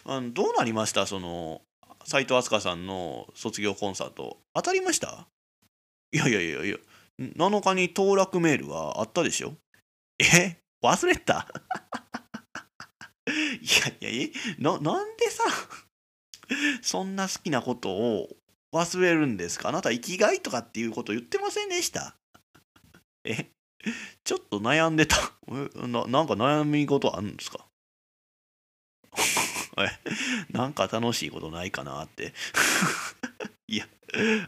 あのどうなりました？その、斎藤飛鳥さんの卒業コンサート。当たりました？いやいやいやいや、7日に当落メールはあったでしょ？え？忘れた？いやいや、な、なんでさ、そんな好きなことを忘れるんですか？あなた生きがいとかっていうこと言ってませんでした？え？ちょっと悩んでた。な。なんか悩み事あるんですか？なんか楽しいことないかなって いや、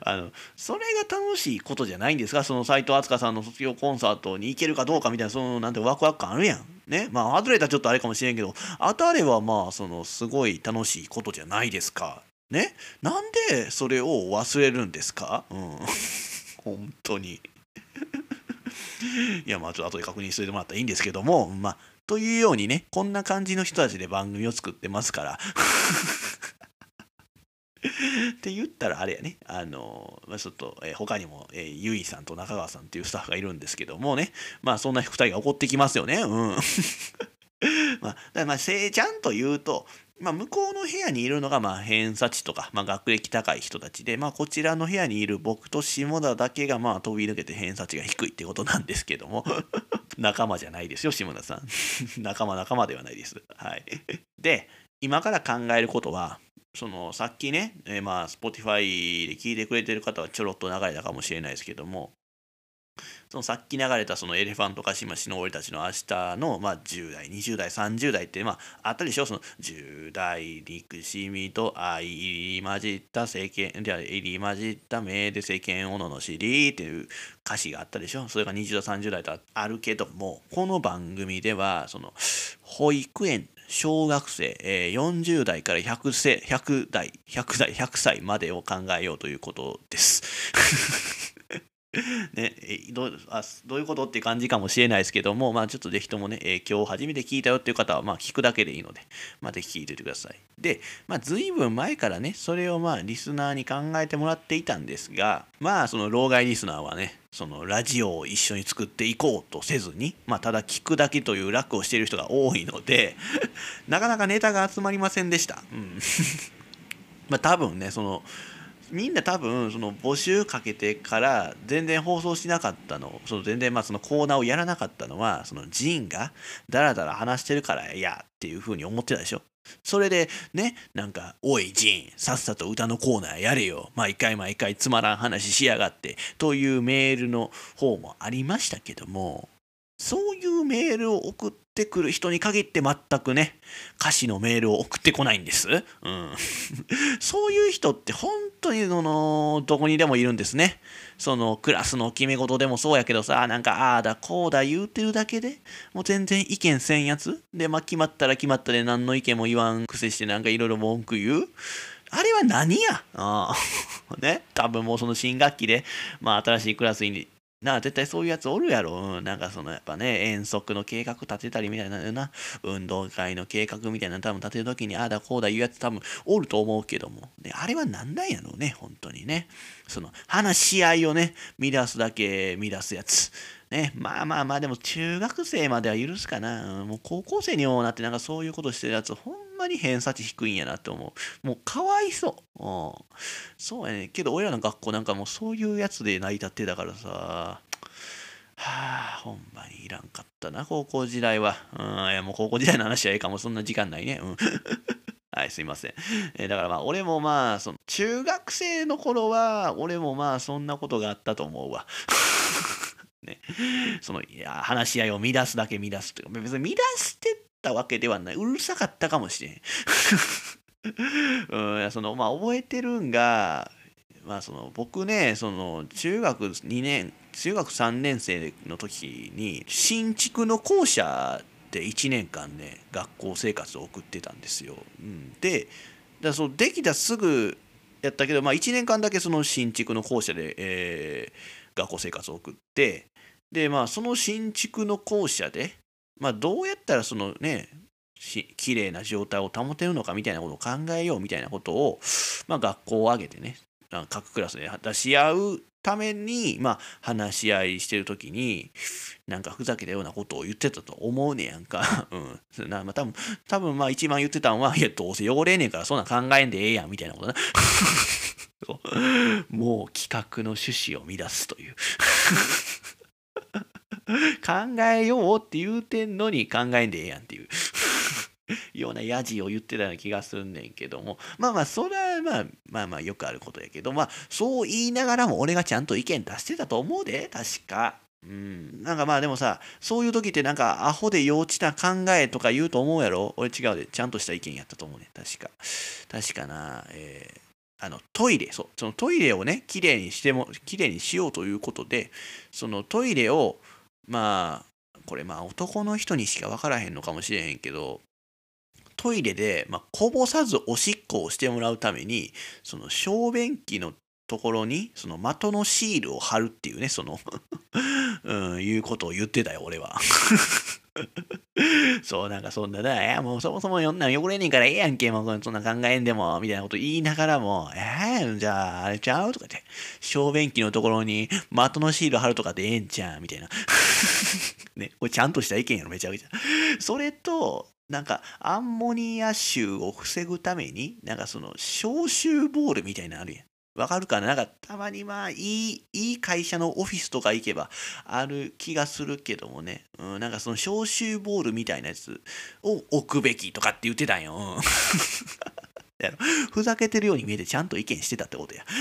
あの、それが楽しいことじゃないんですかその斎藤飛鳥さんの卒業コンサートに行けるかどうかみたいな、その、なんてワクワク感あるやん。ね。まあ、外れたらちょっとあれかもしれんけど、当たればまあ、その、すごい楽しいことじゃないですか。ね。なんでそれを忘れるんですか？うん。本当に。いや、まあ、ちょっと後で確認してもらったらいいんですけども、まあ、というようにね、こんな感じの人たちで番組を作ってますから。って言ったらあれやね、あの、まあ、ちょっと、えー、他にも、えー、ゆいさんと中川さんっていうスタッフがいるんですけどもね、まあそんな2人が怒ってきますよね。うん。まあ、だまあ、せいちゃんと言うと、まあ、向こうの部屋にいるのが、まあ、偏差値とか、まあ、学歴高い人たちで、まあ、こちらの部屋にいる僕と下田だけが、まあ、飛び抜けて偏差値が低いってことなんですけども、仲間じゃないですよ、下田さん。仲間仲間ではないです。はい。で、今から考えることは、そのさっきね、えー、まあ Spotify で聞いてくれてる方はちょろっと流れたかもしれないですけどもそのさっき流れたそのエレファントカシマシの俺たちの明日の、まあ、10代20代30代ってまああったでしょ？その10代憎しみと愛入り混じった世間で入り混じった目で世間を罵りっていう歌詞があったでしょ？それが20代30代とあるけどもこの番組ではその保育園小学生、えー、40代から 100, 世100代100代100歳までを考えようということです。ね、どうあどういうことって感じかもしれないですけども、まあ、ちょっとぜひともね、えー、今日初めて聞いたよっていう方は、まあ、聞くだけでいいので、まあ、ぜひ聞いててください。で、まあ、随分前からね、それをまあ、リスナーに考えてもらっていたんですが、まあ、その、老害リスナーはね、その、ラジオを一緒に作っていこうとせずに、まあ、ただ聞くだけという楽をしている人が多いので、なかなかネタが集まりませんでした。うん。まあ、多分ね、その、みんな多分その募集かけてから全然放送しなかったのその全然まあそのコーナーをやらなかったのはそのジンがダラダラ話してるからやっていうふうに思ってたでしょ。それでねなんか「おいジンさっさと歌のコーナーやれよ。毎回毎回つまらん話しやがって」というメールの方もありましたけどもそういうメールを送っってくる人に限って全くね、歌詞のメールを送ってこないんです。うん。そういう人って本当にその、どこにでもいるんですね。そのクラスの決め事でもそうやけどさ、なんかああだこうだ言うてるだけでもう全然意見せんやつで、まあ決まったら決まったで何の意見も言わんくせしてなんかいろいろ文句言うあれは何や？あ ね多分もうその新学期で、まあ新しいクラスになあ、絶対そういうやつおるやろ。うん、なんかそのやっぱね、遠足の計画立てたりみたいなな、運動会の計画みたいな多分立てるときに、ああだこうだ言うやつ多分おると思うけども。で、あれは何なんやろうね、本当にね。その、話し合いをね、乱すだけ乱すやつ。ね、まあまあまあ、でも中学生までは許すかな。もう高校生にもなってなんかそういうことしてるやつ、ほんまに偏差値低いんやなって思う。もうかわいそう。うん。そうやね。けど、俺らの学校なんかもうそういうやつで成り立ってたからさ。はあ、ほんまにいらんかったな、高校時代は。うん、いやもう高校時代の話はいいかも、そんな時間ないね。うん。はい、すいません。えー、だからまあ、俺もまあ、その、中学生の頃は、俺もまあ、そんなことがあったと思うわ。ね。その、いや、話し合いを乱すだけ乱すっていうか、別に乱してたわけではない。うるさかったかもしれん。うん、そのまあ覚えてるんが、まあその僕ね、その中学2年、中学3年生の時に新築の校舎で1年間ね、学校生活を送ってたんですよ。うん、で、だそのできたすぐやったけど、まあ1年間だけその新築の校舎で、えー、学校生活を送って、で、まあその新築の校舎で、まあ、どうやったらそのね綺麗な状態を保てるのかみたいなことを考えようみたいなことを、まあ、学校を挙げてね各クラスで出し合うために、まあ、話し合いしてる時になんかふざけたようなことを言ってたと思うねやんか。うん。なまあ、多分多分まあ一番言ってたんは、いや、どうせ汚れねえからそんな考えんでええやんみたいなことな。もう企画の趣旨を乱すという 考えようって言うてんのに考えんでええやんっていう。ようなやじを言ってたような気がすんねんけども。まあまあそれはまあまあまあよくあることやけど。まあそう言いながらも俺がちゃんと意見出してたと思うで。確か。うん、なんかまあでもさそういう時ってなんかアホで幼稚な考えとか言うと思うやろ？俺違うで。ちゃんとした意見やったと思うね確か。確かな。えーあのトイレ。そう。そのトイレをねきれいにしてもきれいにしようということでそのトイレをまあこれまあ男の人にしか分からへんのかもしれへんけどトイレで、まあ、こぼさずおしっこをしてもらうためにその小便器のところにその的のシールを貼るっていうねその うん、いうことを言ってたよ俺は。そう、なんかそんな、だいや、もうそもそもんな汚れねえからええやんけ、もうそんな考えんでも、みたいなこと言いながらも、えー、じゃあ、あれちゃう？とか言って、小便器のところに的のシール貼るとかでええんちゃうみたいな。ね、これちゃんとした意見やろ、めちゃくちゃ。それと、なんかアンモニア臭を防ぐために、なんかその消臭ボールみたいなのあるやん。わかるかな？なんかたまにまあいい、いい会社のオフィスとか行けばある気がするけどもね。うん、なんかその消臭ボールみたいなやつを置くべきとかって言ってたんよ。ふざけてるように見えてちゃんと意見してたってことや。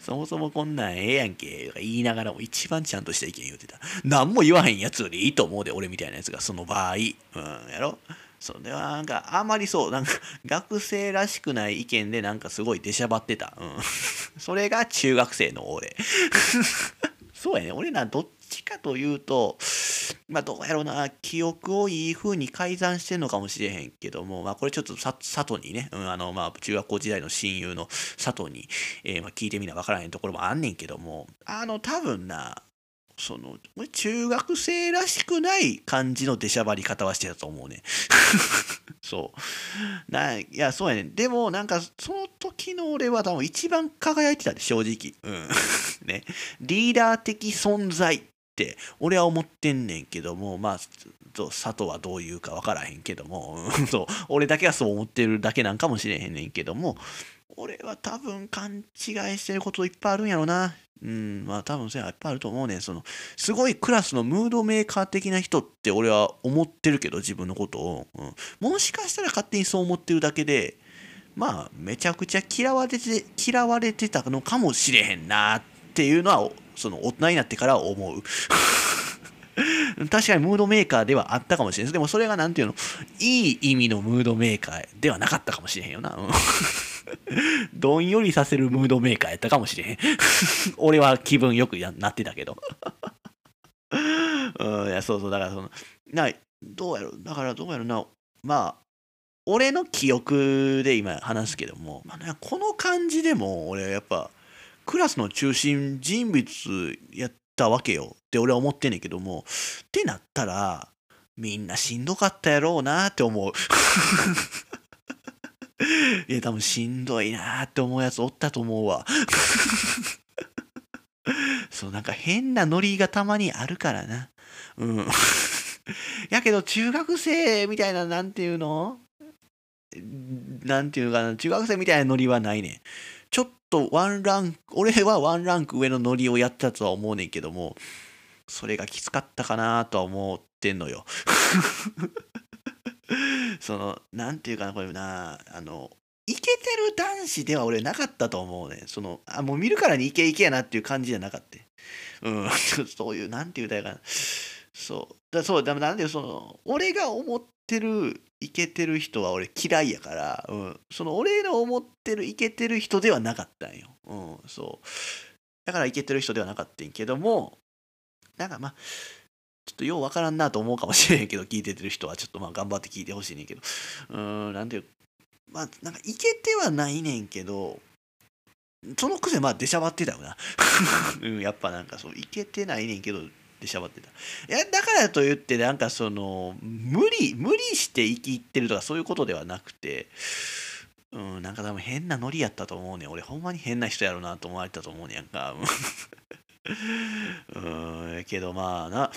そもそもこんなんええやんけとか言いながらも一番ちゃんとした意見言うてた。何も言わへんやつよりいいと思うで、俺みたいなやつがその場合。うん、やろそうではなんかあまりそうなんか 学生らしくない意見でなんかすごい出しゃばってた、うん、それが中学生の俺。そうやね。俺らどっちかというとまあどうやろうな。記憶をいい風に改ざんしてんのかもしれへんけどもまあこれちょっと佐藤にね、うん、あのまあ中学校時代の親友の佐藤に、えー、まあ聞いてみな分からへんところもあんねんけども。あの多分なその中学生らしくない感じの出しゃばり方はしてたと思うね。そう。ないやそうやね。でもなんかその時の俺は多分一番輝いてたで正直。うん。ね。リーダー的存在って俺は思ってんねんけどもまあ佐藤はどういうか分からへんけどもそう。俺だけはそう思ってるだけなんかもしれへんねんけども俺は多分勘違いしてることいっぱいあるんやろな。うん、まあ多分それはいっぱいあると思うね。そのすごいクラスのムードメーカー的な人って俺は思ってるけど自分のことを、うん、もしかしたら勝手にそう思ってるだけでまあめちゃくちゃ嫌われて嫌われてたのかもしれへんなっていうのはその大人になってから思う。確かにムードメーカーではあったかもしれないです。でもそれがなんていうの、いい意味のムードメーカーではなかったかもしれへんよな。どんよりさせるムードメーカーやったかもしれへん。俺は気分よくやなってたけど。うん、いや、そうそう、だからその、な、どうやろ、だからどうやろな、まあ、俺の記憶で今話すけども、まあね、この感じでも俺やっぱクラスの中心人物やったわけよって俺は思ってんねんけどもってなったらみんなしんどかったやろうなって思ういや多分しんどいなって思うやつおったと思うわ。そうなんか変なノリがたまにあるからな。うん。やけど中学生みたいななんていうの？なんていうかな、中学生みたいなノリはないねちょっとワンランク、俺はワンランク上のノリをやったとは思うねんけども、それがきつかったかなとは思ってんのよ。その、なんていうかな、これな、あの、イケてる男子では俺なかったと思うね。その、あ、もう見るからにイケイケやなっていう感じじゃなかった。うん、そういう、なんていう歌やかな。そう。だそう、だなんでその、俺が思ってるイケてる人は俺嫌いやから、うん、その俺の思ってるイケてる人ではなかったんよ。うん、そう。だからイケてる人ではなかったんけども、なんかまあ、ちょっとようわからんなと思うかもしれんけど、聞いててる人はちょっとまあ頑張って聞いてほしいねんけど、うーん、なんていう、まあ、なんかイケてはないねんけど、そのくせまあ出しゃばってたよな。うん、やっぱなんかそう、いけてないねんけど、でしゃばってた。いや、だからといって、なんかその、無理、無理して生きってるとかそういうことではなくて、うん、なんか多分変なノリやったと思うねん俺ほんまに変な人やろうなと思われたと思うねんか。うん、けどまあな、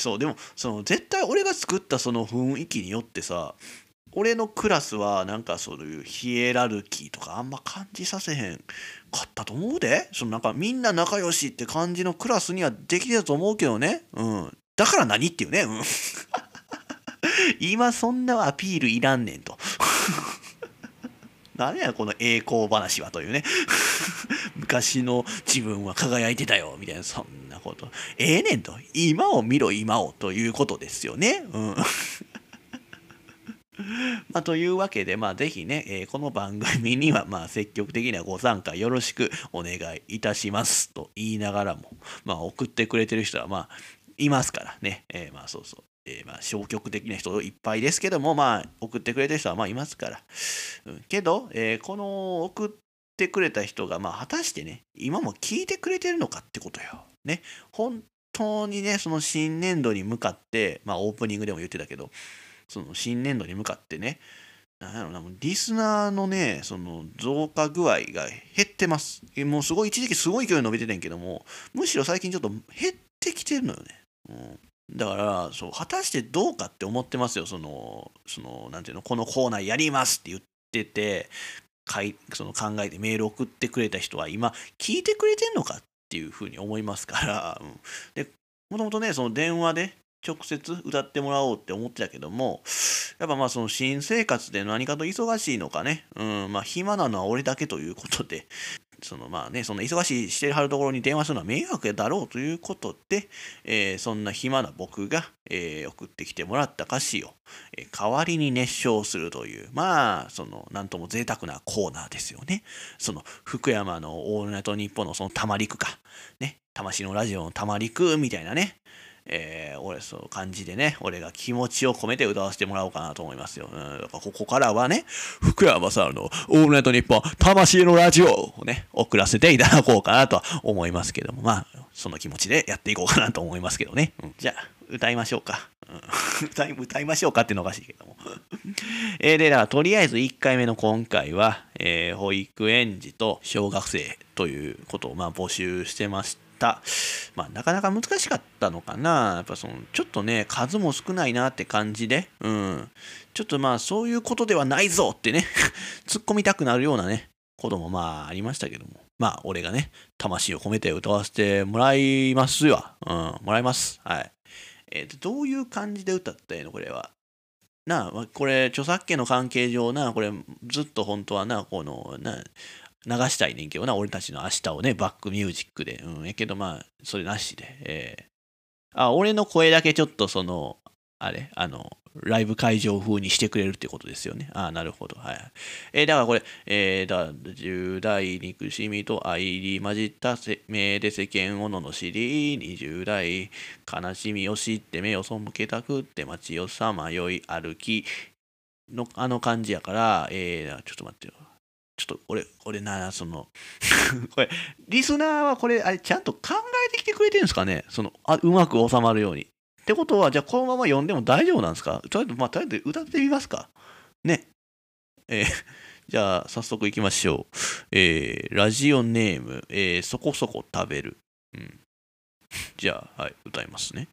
そう、でも、その、絶対俺が作ったその雰囲気によってさ、俺のクラスはなんかそういうヒエラルキーとかあんま感じさせへんかったと思うで。そのなんかみんな仲良しって感じのクラスにはできてたと思うけどね。うん。だから何っていうね。うん。今そんなアピールいらんねんと。何やこの栄光話はというね。昔の自分は輝いてたよみたいな。そんなこと。ええねんと。今を見ろ今を。ということですよね。うん。まあ、というわけで、まあ、ぜひね、えー、この番組には、まあ、積極的なご参加よろしくお願いいたします。と言いながらも、まあ、送ってくれてる人は、まあ、いますからね、えー、まあ、そうそう。えー、まあ消極的な人いっぱいですけども、まあ、送ってくれてる人はまあいますから。うん、けど、えー、この送ってくれた人が、まあ、果たしてね、今も聞いてくれてるのかってことよ。ね。本当にね、その新年度に向かって、まあ、オープニングでも言ってたけど、その新年度に向かってね、なんやろな、リスナーのね、その増加具合が減ってます。もうすごい、一時期すごい勢い伸びててんけども、むしろ最近ちょっと減ってきてるのよね。うん、だから、そう、果たしてどうかって思ってますよ。その、その、なんていうの、このコーナーやりますって言ってて、その考えてメール送ってくれた人は今、聞いてくれてんのかていうふうに思いますから、うん、で、もともとね、その電話で直接歌ってもらおうって思ってたけども、やっぱまあその新生活で何かと忙しいのかね、うん、まあ暇なのは俺だけということで、そのまあね、その忙しいしてはるところに電話するのは迷惑だろうということで、えー、そんな暇な僕が、えー、送ってきてもらった歌詞を、えー、代わりに熱唱するという、まあ、その、なんとも贅沢なコーナーですよね。その、福山のオールナイトニッポンのそのたまりくか、ね、魂のラジオのたまりくみたいなね、えー、俺そう感じでね、俺が気持ちを込めて歌わせてもらおうかなと思いますよ。うん、ここからはね、福山さんのオールナイトニッポン魂のラジオをね、送らせていただこうかなとは思いますけども、まあ、その気持ちでやっていこうかなと思いますけどね。うん、じゃあ、歌いましょうか。歌い歌いましょうかっていうのおかしいけども。えー、で、だからとりあえず1回目の今回は、えー、保育園児と小学生ということをまあ募集してまして、た。まあ、なかなか難しかったのかな。やっぱその、ちょっとね、数も少ないなって感じで、うん。ちょっとまあ、そういうことではないぞってね 突っ込みたくなるようなね、こともまあ、ありましたけども。まあ、俺がね、魂を込めて歌わせてもらいますよ。うん、もらいます。はい。えっー、どういう感じで歌ったらいいの？これは。なあ、これ、著作権の関係上な、これ、ずっと本当はな、この、な、流したいねんけどな、俺たちの明日をね、バックミュージックで。うん、やけどまあ、それなしで、えあ、俺の声だけちょっとその、あれ、あの、ライブ会場風にしてくれるってことですよね。ああ、なるほど。はい。えー、だからこれ、えー、だ、10代憎しみと愛り混じった目で世間を罵り、20代悲しみを知って目を背けたくって街をさまよい歩きのあの感じやから、えー、ちょっと待ってよ。ちょっと俺、俺な、その これ、リスナーはこれ、あれ、ちゃんと考えてきてくれてるんですかね？そのあ、うまく収まるように。ってことは、じゃあこのまま読んでも大丈夫なんですか？とりあえず、まあ、とりあえず歌ってみますか。ね。えー、じゃあ、早速いきましょう。えー、ラジオネーム、えー、そこそこ食べる。うん。じゃあ、はい、歌いますね。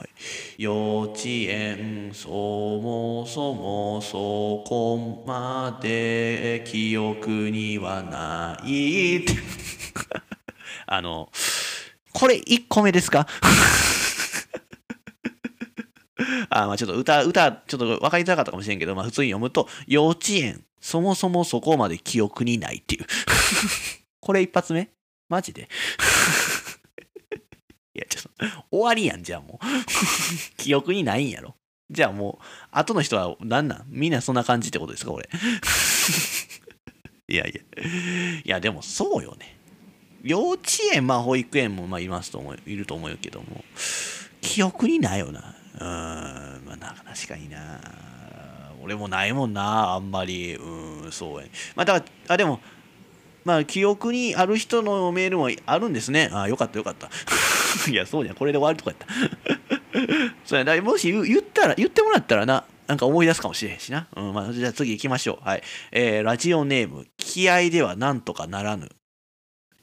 はい、幼稚園そもそもそこまで記憶にはない あのこれ1個目ですか？あまあちょっと歌、歌、ちょっと分かりづらかったかもしれんけど、まあ普通に読むと、幼稚園、そもそもそこまで記憶にないっていう。これ一発目？マジで？や、ちょっと、終わりやん、じゃあもう。記憶にないんやろ。じゃあもう、後の人は何なん？みんなそんな感じってことですか、俺。いやいや。いや、でもそうよね。幼稚園、まあ保育園もまあいますと思う、いると思うけども、記憶にないよな。うん、まあな確かにな。俺もないもんな、あんまり。うん、そうや、ね。まあだから、あ、でも、まあ記憶にある人のメールもあるんですね。ああ、よかったよかった。いや、そうじゃん。これで終わるとかやった。そうや、だもし言ったら、言ってもらったらな、なんか思い出すかもしれへんしな。うん、まあ、じゃあ次行きましょう。はい。えー、ラジオネーム、気合ではなんとかならぬ。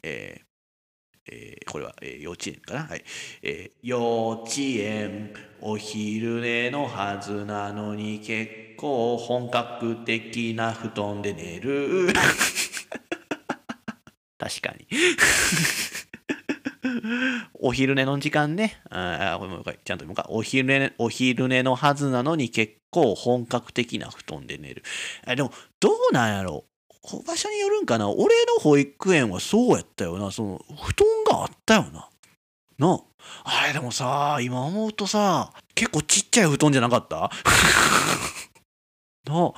えー、えー、これは、えー、幼稚園かな？はい。えー、幼稚園、お昼寝のはずなのに結構本格的な布団で寝る。確かに。お昼寝の時間ね。あもう一回、ちゃんともう一回。お昼寝、お昼寝のはずなのに結構本格的な布団で寝る。あでも、どうなんやろ場所によるんかな俺の保育園はそうやったよな。その、布団があったよな。なあれでもさ、今思うとさ、結構ちっちゃい布団じゃなかった？なあ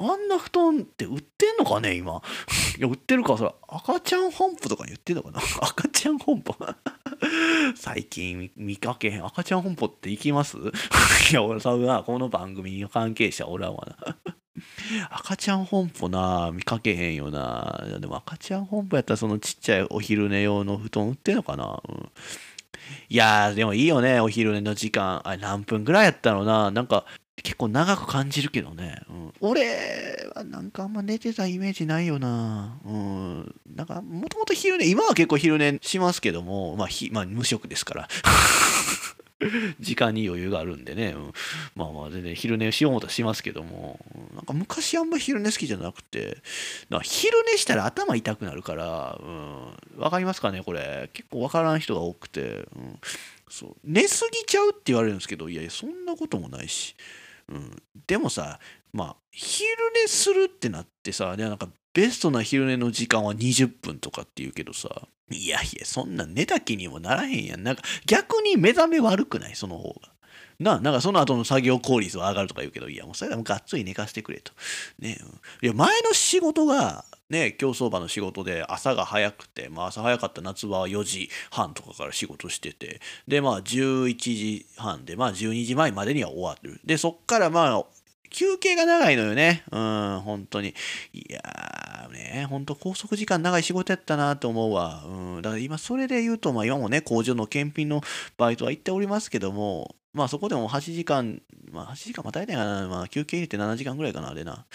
あんな布団って売ってんのかね今？いや、売ってるか、それ、赤ちゃん本舗とかに売ってんのかな？赤ちゃん本舗？最近見かけへん。赤ちゃん本舗って行きます？いや、俺さ、この番組の関係者おらんわな。赤ちゃん本舗な、見かけへんよな。でも赤ちゃん本舗やったらそのちっちゃいお昼寝用の布団売ってんのかな、うん、いやー、でもいいよね、お昼寝の時間。あれ何分ぐらいやったのな？なんか、結構長く感じるけどね、うん、俺はなんかあんま寝てたイメージないよな、うん、なんかもともと昼寝今は結構昼寝しますけども、まあ、まあ、無職ですから。時間に余裕があるんでね、うん、まあまあ全然昼寝しようとしますけども。なんか昔あんま昼寝好きじゃなくてな昼寝したら頭痛くなるから、うん、分かりますかねこれ。結構分からん人が多くて、うん、そう。寝すぎちゃうって言われるんですけどいやいやそんなこともないし。うん、でもさまあ昼寝するってなってさでなんかベストな昼寝の時間は20分とかって言うけどさいやいやそんな寝た気にもならへんやん。なんか逆に目覚め悪くない？その方が。な、なんかその後の作業効率は上がるとか言うけど、いや、もうそれはもうがっつり寝かせてくれと。ね、うん。いや、前の仕事が、ね、競走馬の仕事で朝が早くて、まあ、朝早かった夏場は4時半とかから仕事してて、で、まあ、11時半で、まあ、12時前までには終わる。で、そっからまあ、休憩が長いのよね。うん、本当に。いやーね、本当拘束時間長い仕事やったなと思うわ。うん、だから今それで言うと、まあ今もね、工場の検品のバイトは行っておりますけども、まあそこでも8時間、まあ8時間またいないかな、まあ休憩入れて7時間ぐらいかな、あれな。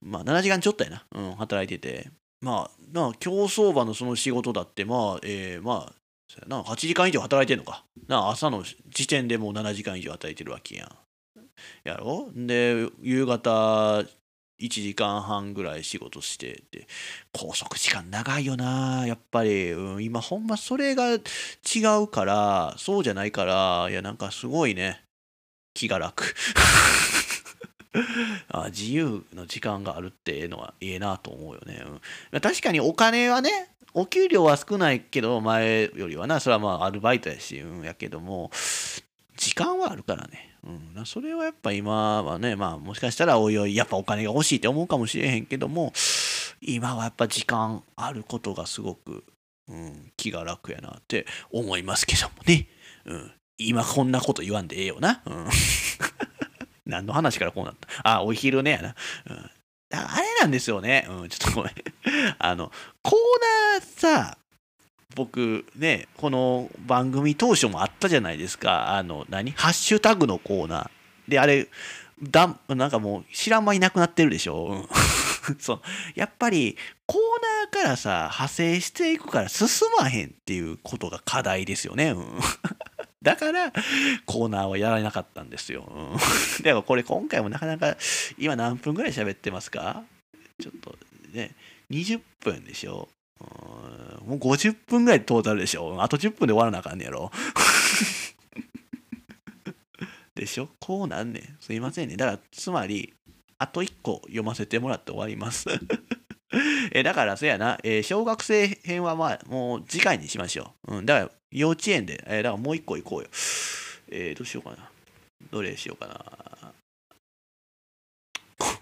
まあ7時間ちょっとやな、うん、働いてて。まあ、まあ競走馬のその仕事だって、まあ、えー、まあ、な8時間以上働いてんのか。な朝の時点でもう7時間以上働いてるわけやん。やろ？で夕方1時間半ぐらい仕事してて拘束時間長いよなやっぱり、うん、今ほんまそれが違うからそうじゃないからいやなんかすごいね気が楽。あ自由の時間があるっていうのはええなと思うよね、うん、確かにお金はねお給料は少ないけど前よりはな。それはまあアルバイトやし、うん、やけども時間はあるからね、うん、それはやっぱ今はねまあもしかしたらおいおいやっぱお金が欲しいって思うかもしれへんけども今はやっぱ時間あることがすごく、うん、気が楽やなって思いますけどもね、うん、今こんなこと言わんでええよな、うん、何の話からこうなった？あお昼寝やな、うん。あれなんですよね。うん、ちょっとごめん。あの、コーナーさ、僕ね、この番組当初もあったじゃないですか。あの、何？ハッシュタグのコーナー。で、あれ、だなんかもう知らん間いなくなってるでしょ。うん、そうやっぱりコーナーからさ派生していくから進まへんっていうことが課題ですよね。うん だからコーナーはやられなかったんですよ。うん、でもこれ今回もなかなか今何分ぐらい喋ってますか？ちょっとね20分でしょ。もう50分ぐらいトータルでしょ。あと10分で終わらなあかんねやろ。でしょ？こうなんねん。すいませんね。だからつまりあと1個読ませてもらって終わります。えだからそやな、えー、小学生編はまあもう次回にしましょう。うん、だから幼稚園で、えー、だからもう一個行こうよ。えー、どうしようかな。どれしようかな。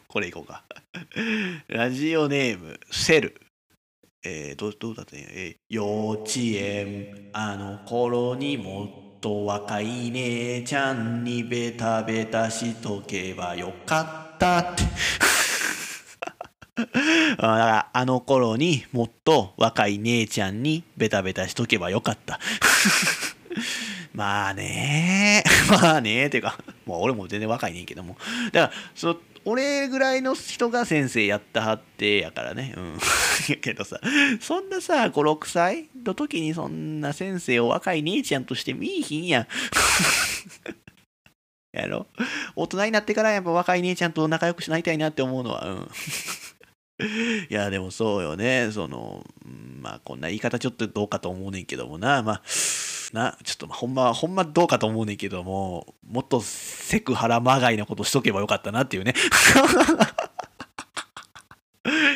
こ れいこうか。ラジオネーム、セル。えー、どどうだったんや、えー、幼稚園、あの頃にもっと若い姉ちゃんにベタベタしとけばよかったって。だからあの頃にもっと若い姉ちゃんにベタベタしとけばよかった。まあね まあねていうか、もう俺も全然若いねんけども。だから、その、俺ぐらいの人が先生やったはってやからね。うん。やけどさ、そんなさ、5、6歳の時にそんな先生を若い姉ちゃんとして見いひんやん。やろ？大人になってからやっぱ若い姉ちゃんと仲良くしなりたいなって思うのは、うん。いや、でもそうよね。その、まあ、こんな言い方ちょっとどうかと思うねんけどもな。まあ、な、ちょっと、ほんま、ほんまどうかと思うねんけども、もっとセクハラまがいなことしとけばよかったなっていうね。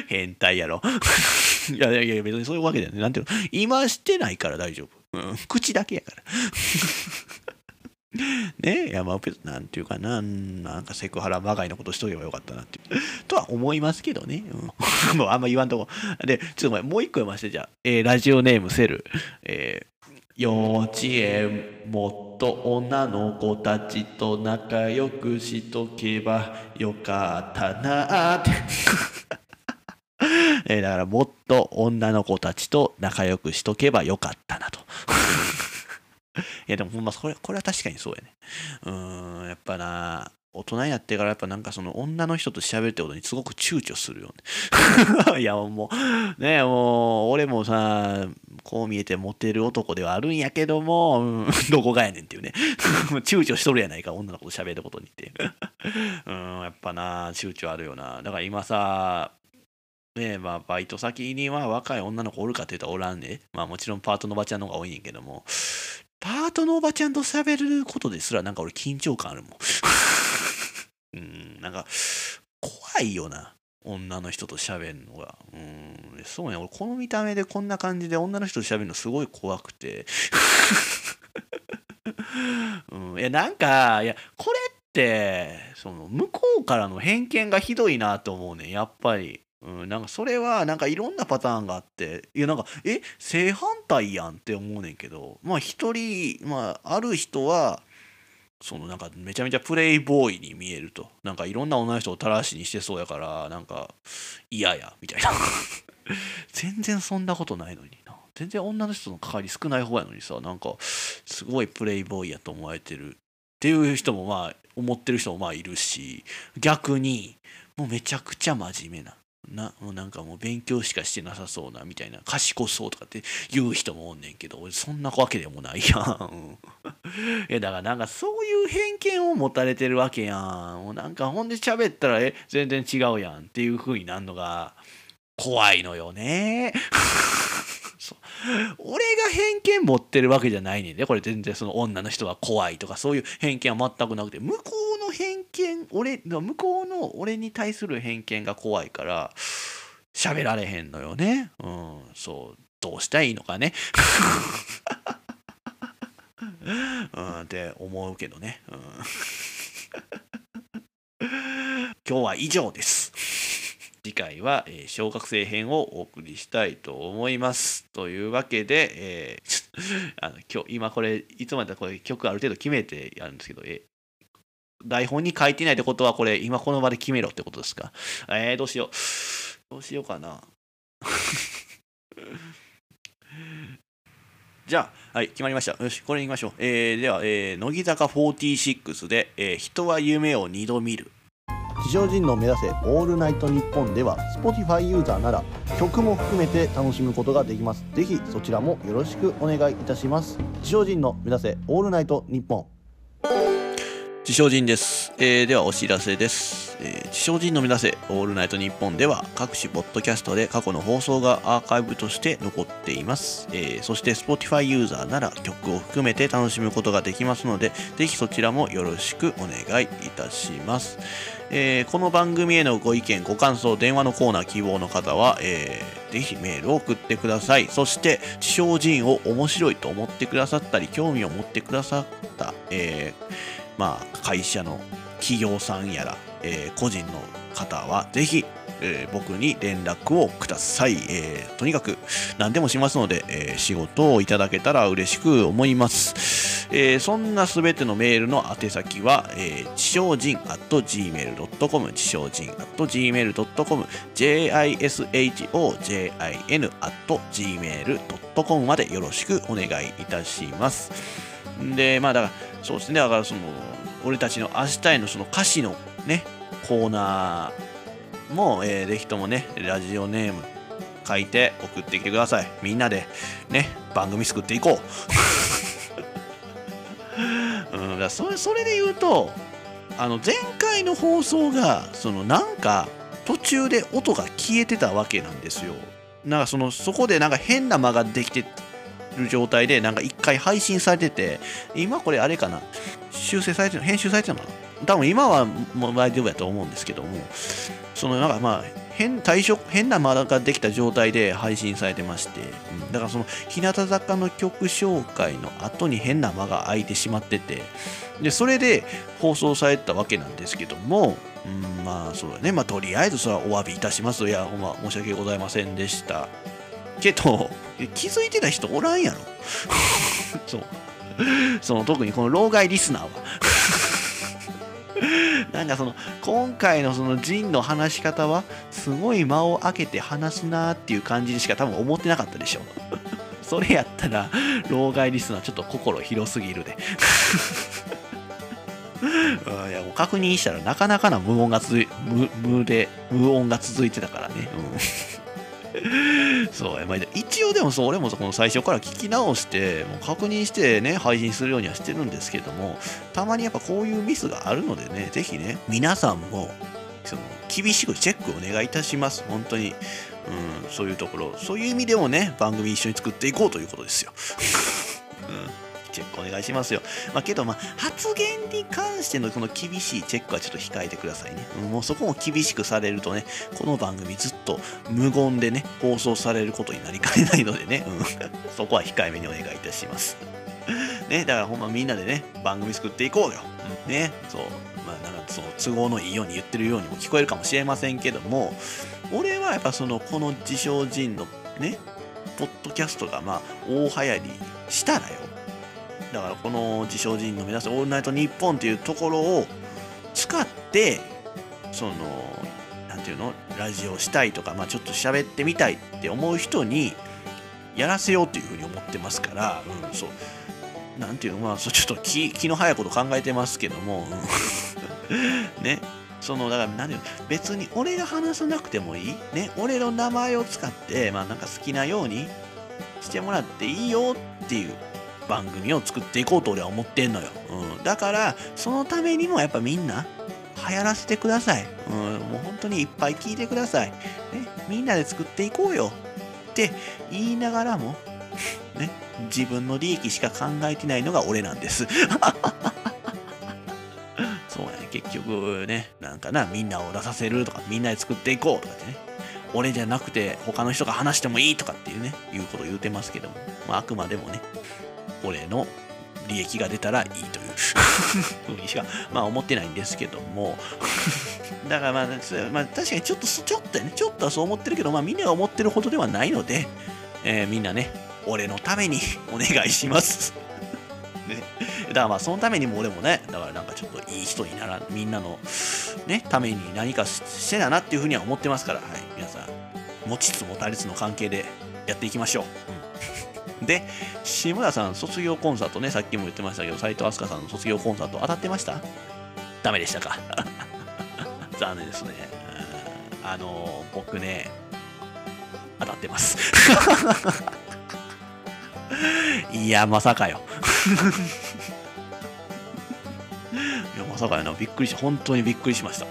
変態やろ。いやいやいや、別にそういうわけだよね。なんていうの今してないから大丈夫。うん、口だけやから。ね山奥なんていうかな、なんかセクハラまがいのことしとけばよかったなって。とは思いますけどね。うん、もうあんま言わんとこ。で、ちょっとごめん、もう一個読ませて、じゃあ、えー、ラジオネームセル。えー、幼稚園もっと女の子たちと仲良くしとけばよかったなって。えー、だからもっと女の子たちと仲良くしとけばよかったなと。いやでもほんまこれこれは確かにそうやね。うーん、やっぱな、大人になってからやっぱなんかその女の人と喋るってことにすごく躊躇するよね。いやもう、ねもう、俺もさ、こう見えてモテる男ではあるんやけども、うん、どこがやねんっていうね。躊躇しとるやないか、女の子と喋ることにって。うん、やっぱな、躊躇あるよな。だから今さ、ねえまあ、バイト先には若い女の子おるかって言ったらおらんね。まあもちろんパートのおばちゃんの方が多いねんけども、パートのおばちゃんと喋ることですらなんか俺緊張感あるもん。うん、なんか怖いよな。女の人と喋るのが。うん、そうね。俺この見た目でこんな感じで女の人と喋るのすごい怖くて。うん、いや、なんか、いや、これって、その、向こうからの偏見がひどいなと思うね。やっぱり。うん、なんかそれはなんかいろんなパターンがあっていやなんかえ正反対やんって思うねんけどまあ一人まあある人はそのなんかめちゃめちゃプレイボーイに見えると。なんかいろんな女の人をたらしにしてそうやからなんか嫌やみたいな。全然そんなことないのにな。全然女の人の関わり少ない方やのにさなんかすごいプレイボーイやと思われてる。っていう人もまあ思ってる人もまあいるし逆にもうめちゃくちゃ真面目な。なもうなんかもう勉強しかしてなさそうなみたいな賢そうとかって言う人もおんねんけど俺そんなわけでもないやん。いやだからなんかそういう偏見を持たれてるわけやん。もうなんかほんで喋ったらえ全然違うやんっていう風になるのが怖いのよね。俺が偏見持ってるわけじゃないねんでこれ全然その女の人は怖いとかそういう偏見は全くなくて向こうの偏見俺向こうの俺に対する偏見が怖いから喋られへんのよねうんそうどうしたらいいのかね。うん、って思うけどね。うん、今日は以上です。次回は、えー、小学生編をお送りしたいと思います。というわけで、えー、あの今日今これいつまでこれ曲ある程度決めてやるんですけど、え台本に書いてないってことはこれ今この場で決めろってことですか？えー、どうしよう。どうしようかな。じゃあ、はい、決まりました。よし、これ言いましょう。えー、では、えー、乃木坂46で、えー、人は夢を二度見る。地上人の目指せオールナイトニッポンでは Spotify ユーザーなら曲も含めて楽しむことができます。ぜひそちらもよろしくお願いいたします。地上人の目指せオールナイトニッポン。地上人です、えー、ではお知らせです、えー、地上人の目指せオールナイトニッポンでは各種ポッドキャストで過去の放送がアーカイブとして残っています、えー、そして Spotify ユーザーなら曲を含めて楽しむことができますのでぜひそちらもよろしくお願いいたします。えー、この番組へのご意見、ご感想、電話のコーナー希望の方は、えー、ぜひメールを送ってください。そして、地上人を面白いと思ってくださったり、興味を持ってくださった、えーまあ、会社の企業さんやら、えー、個人の方はぜひ、えー、僕に連絡をください、えー、とにかく何でもしますので、え仕事をいただけたら嬉しく思います、えそんなすべてのメールの宛先は、えー、地上人 at gmail.com 地上人 at gmail.com jishojin at gmail.com までよろしくお願いいたします。でまあだからそうですね。だからその俺たちの明日へのその歌詞のねコーナーも、えー、ぜひともねラジオネーム書いて送ってきてください。みんなでね番組作っていこう、うん、だそれそれで言うとあの前回の放送がそのなんか途中で音が消えてたわけなんですよ。なんかそのそこでなんか変な間ができてる状態でなんか一回配信されてて今これあれかな修正されてる編集されてるのかな？多分今はもう大丈夫やと思うんですけどもそのなんかまあ変対象変な間ができた状態で配信されてまして、うん、だからその日向坂の曲紹介の後に変な間が空いてしまっててでそれで放送されたわけなんですけども、うん、まあそうだね。まあとりあえずそれはお詫びいたしますいやほんま申し訳ございませんでした。けど気づいてた人おらんやろ。そう。その特にこの老害リスナーは。なんかその今回のそのジンの話し方はすごい間を空けて話すなーっていう感じでしか多分思ってなかったでしょう。それやったら老害リスナーちょっと心広すぎるで。うんいやもう確認したらなかなかな無音が続い無無で無音が続いてたからね、うん。そう、まあ、一応でもそう俺もこの最初から聞き直してもう確認してね配信するようにはしてるんですけどもたまにやっぱこういうミスがあるのでね是非ね皆さんもその厳しくチェックお願いいたします。本当に、うん、そういうところ。そういう意味でもね番組一緒に作っていこうということですよ、うん。チェックお願いしますよ。まあ、けど、まあ、発言に関してのこの厳しいチェックはちょっと控えてくださいね。もうそこも厳しくされるとね、この番組ずっと無言でね、放送されることになりかねないのでね、うん、そこは控えめにお願いいたします。ね、だからほんまみんなでね、番組作っていこうよ。ね、そう。まあ、なんかその都合のいいように言ってるようにも聞こえるかもしれませんけども、俺はやっぱその、この自称人のね、ポッドキャストがまあ大流行りしたらよだからこの自称人の目指すオールナイトニッポンっていうところを使ってその何て言うのラジオしたいとか、まあ、ちょっと喋ってみたいって思う人にやらせようっていうふうに思ってますから、うん、そう。何て言うのまあそちょっと気気の早いこと考えてますけども、うん、ね。そのだから何て言うの別に俺が話さなくてもいい。ね。俺の名前を使ってまあなんか好きなようにしてもらっていいよっていう番組を作っていこうと俺は思ってんのよ。うん、だから、そのためにもやっぱみんな、流行らせてください。うん、もう本当にいっぱい聞いてください。ね、みんなで作っていこうよ。って言いながらも、ね、自分の利益しか考えてないのが俺なんです。そうやね、結局ね、なんかな、みんなを出させるとか、みんなで作っていこうとかってね、俺じゃなくて他の人が話してもいいとかっていうねいうことを言うてますけども、まあ、あくまでもね俺の利益が出たらいいという。ふうにしか、まあ、思ってないんですけども。だからまあ、まあ、確かにちょっとちょっとね。ちょっとはそう思ってるけど、まあ、みんなが思ってるほどではないので、えー、みんなね俺のためにお願いします。ね、だからまあそのためにも俺もねだからなんかちょっといい人にならみんなのねために何かしてだなっていうふうには思ってますから。はい。皆さん持ちつ持たれつの関係でやっていきましょう、で志村さん卒業コンサートねさっきも言ってましたけど斎藤飛鳥さんの卒業コンサート当たってました？ダメでしたか？残念ですね。あの僕ね当たってます。いやまさかよ。いやまさかやな。びっくりし本当にびっくりしました。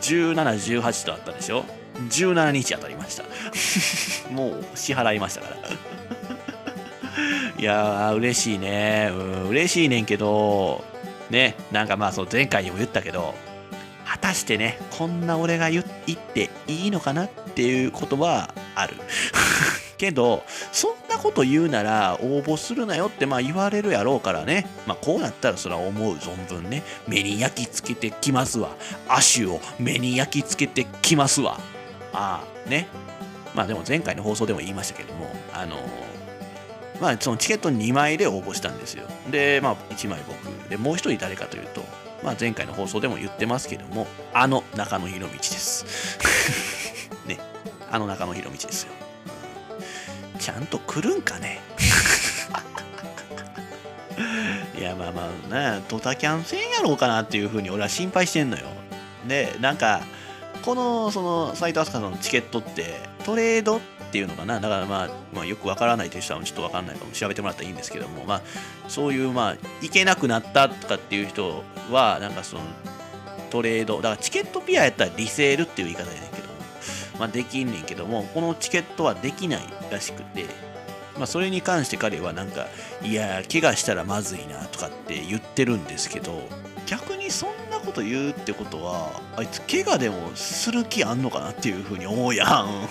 1718とあったでしょ？17日当たりました。もう支払いましたから。いやー嬉しいね。うん嬉しいねんけどねなんかまあその前回にも言ったけど果たしてねこんな俺が言っていいのかなっていうことはある。けどそんなこと言うなら応募するなよってまあ言われるやろうからね。まあこうなったらそれは思う存分ね。目に焼き付けてきますわ。足を目に焼き付けてきますわ。ああね。まあでも前回の放送でも言いましたけどもあのまあそのチケット2枚で応募したんですよ。でまあ1枚僕でもう1人誰かというとまあ前回の放送でも言ってますけどもあの中野博道です。ね。あの中野博道ですよ。ちゃんと来るんかね？いやまあまあねドタキャンせんやろうかなっていうふうに俺は心配してんのよ。でなんかこのその斎藤飛鳥さんのチケットってトレードっていうのかな？だからまあ、まあ、よくわからないという人はちょっとわかんないかも調べてもらったらいいんですけどもまあそういうまあ行けなくなったとかっていう人はなんかそのトレードだからチケットピアやったらリセールっていう言い方やねんけどまあ、できんねんけどもこのチケットはできないらしくて、まあ、それに関して彼はなんかいや怪我したらまずいなとかって言ってるんですけど逆にそんなこと言うってことはあいつ怪我でもする気あんのかなっていうふうに思うやん。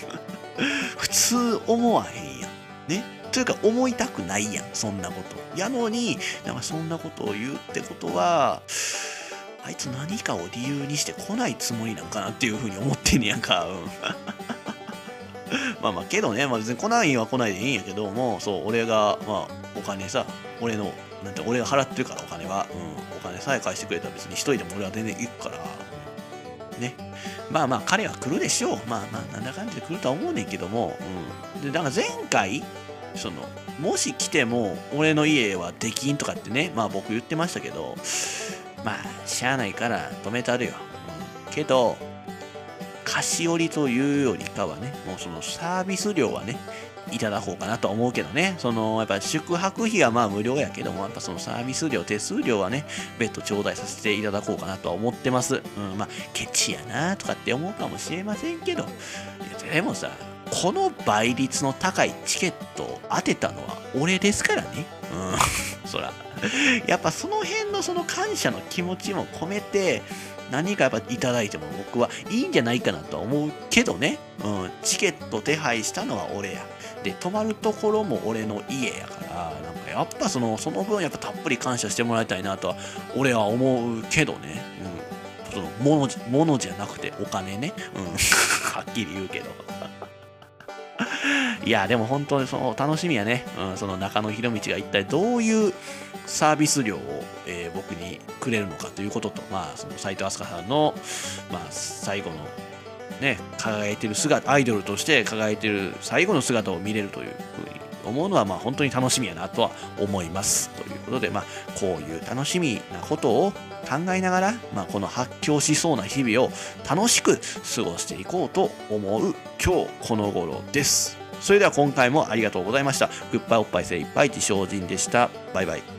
普通思わへんやん。ね。というか思いたくないやんそんなこと。やのになんかそんなことを言うってことはあいつ何かを理由にして来ないつもりなんかなっていうふうに思ってんねやんか。まあまあけどね、まあ、別に来ないは来ないでいいんやけども、そう、俺が、まあ、お金さ、俺の、なんて俺が払ってるからお金は、うん、お金さえ返してくれたら別に一人でも俺は全然行くから、ね。まあまあ彼は来るでしょう。まあまあなんだかんだで来るとは思うねんけども、うん。で、だから前回、その、もし来ても俺の家はできんとかってね、まあ僕言ってましたけど、まあ、しゃあないから止めたるよ。うん、けど、菓子折りというよりかはね、もうそのサービス料はね、いただこうかなと思うけどね、そのやっぱ宿泊費はまあ無料やけども、やっぱそのサービス料、手数料はね、別途頂戴させていただこうかなとは思ってます。うん、まあ、ケチやなとかって思うかもしれませんけど、でもさ、この倍率の高いチケットを当てたのは俺ですからね。うん、そら。やっぱその辺のその感謝の気持ちも込めて、何かやっぱいただいても僕はいいんじゃないかなとは思うけどね、うん、チケット手配したのは俺や。で、泊まるところも俺の家やから、なんかやっぱその、その分やっぱたっぷり感謝してもらいたいなとは俺は思うけどね、うん。その、物、物じゃなくてお金ね、うん、はっきり言うけど。いや、でも本当にその楽しみやね。うん、その中野博道が一体どういうサービス料を、えー、僕にくれるのかということと、まあ、その斎藤飛鳥さんの、まあ、最後のね、輝いてる姿、アイドルとして輝いてる最後の姿を見れるというふうに思うのは、まあ、本当に楽しみやなとは思います。ということで、まあ、こういう楽しみなことを考えながら、まあ、この発狂しそうな日々を楽しく過ごしていこうと思う今日この頃です。それでは今回もありがとうございました。グッバイおっぱい精いっぱい自精進でした。バイバイ。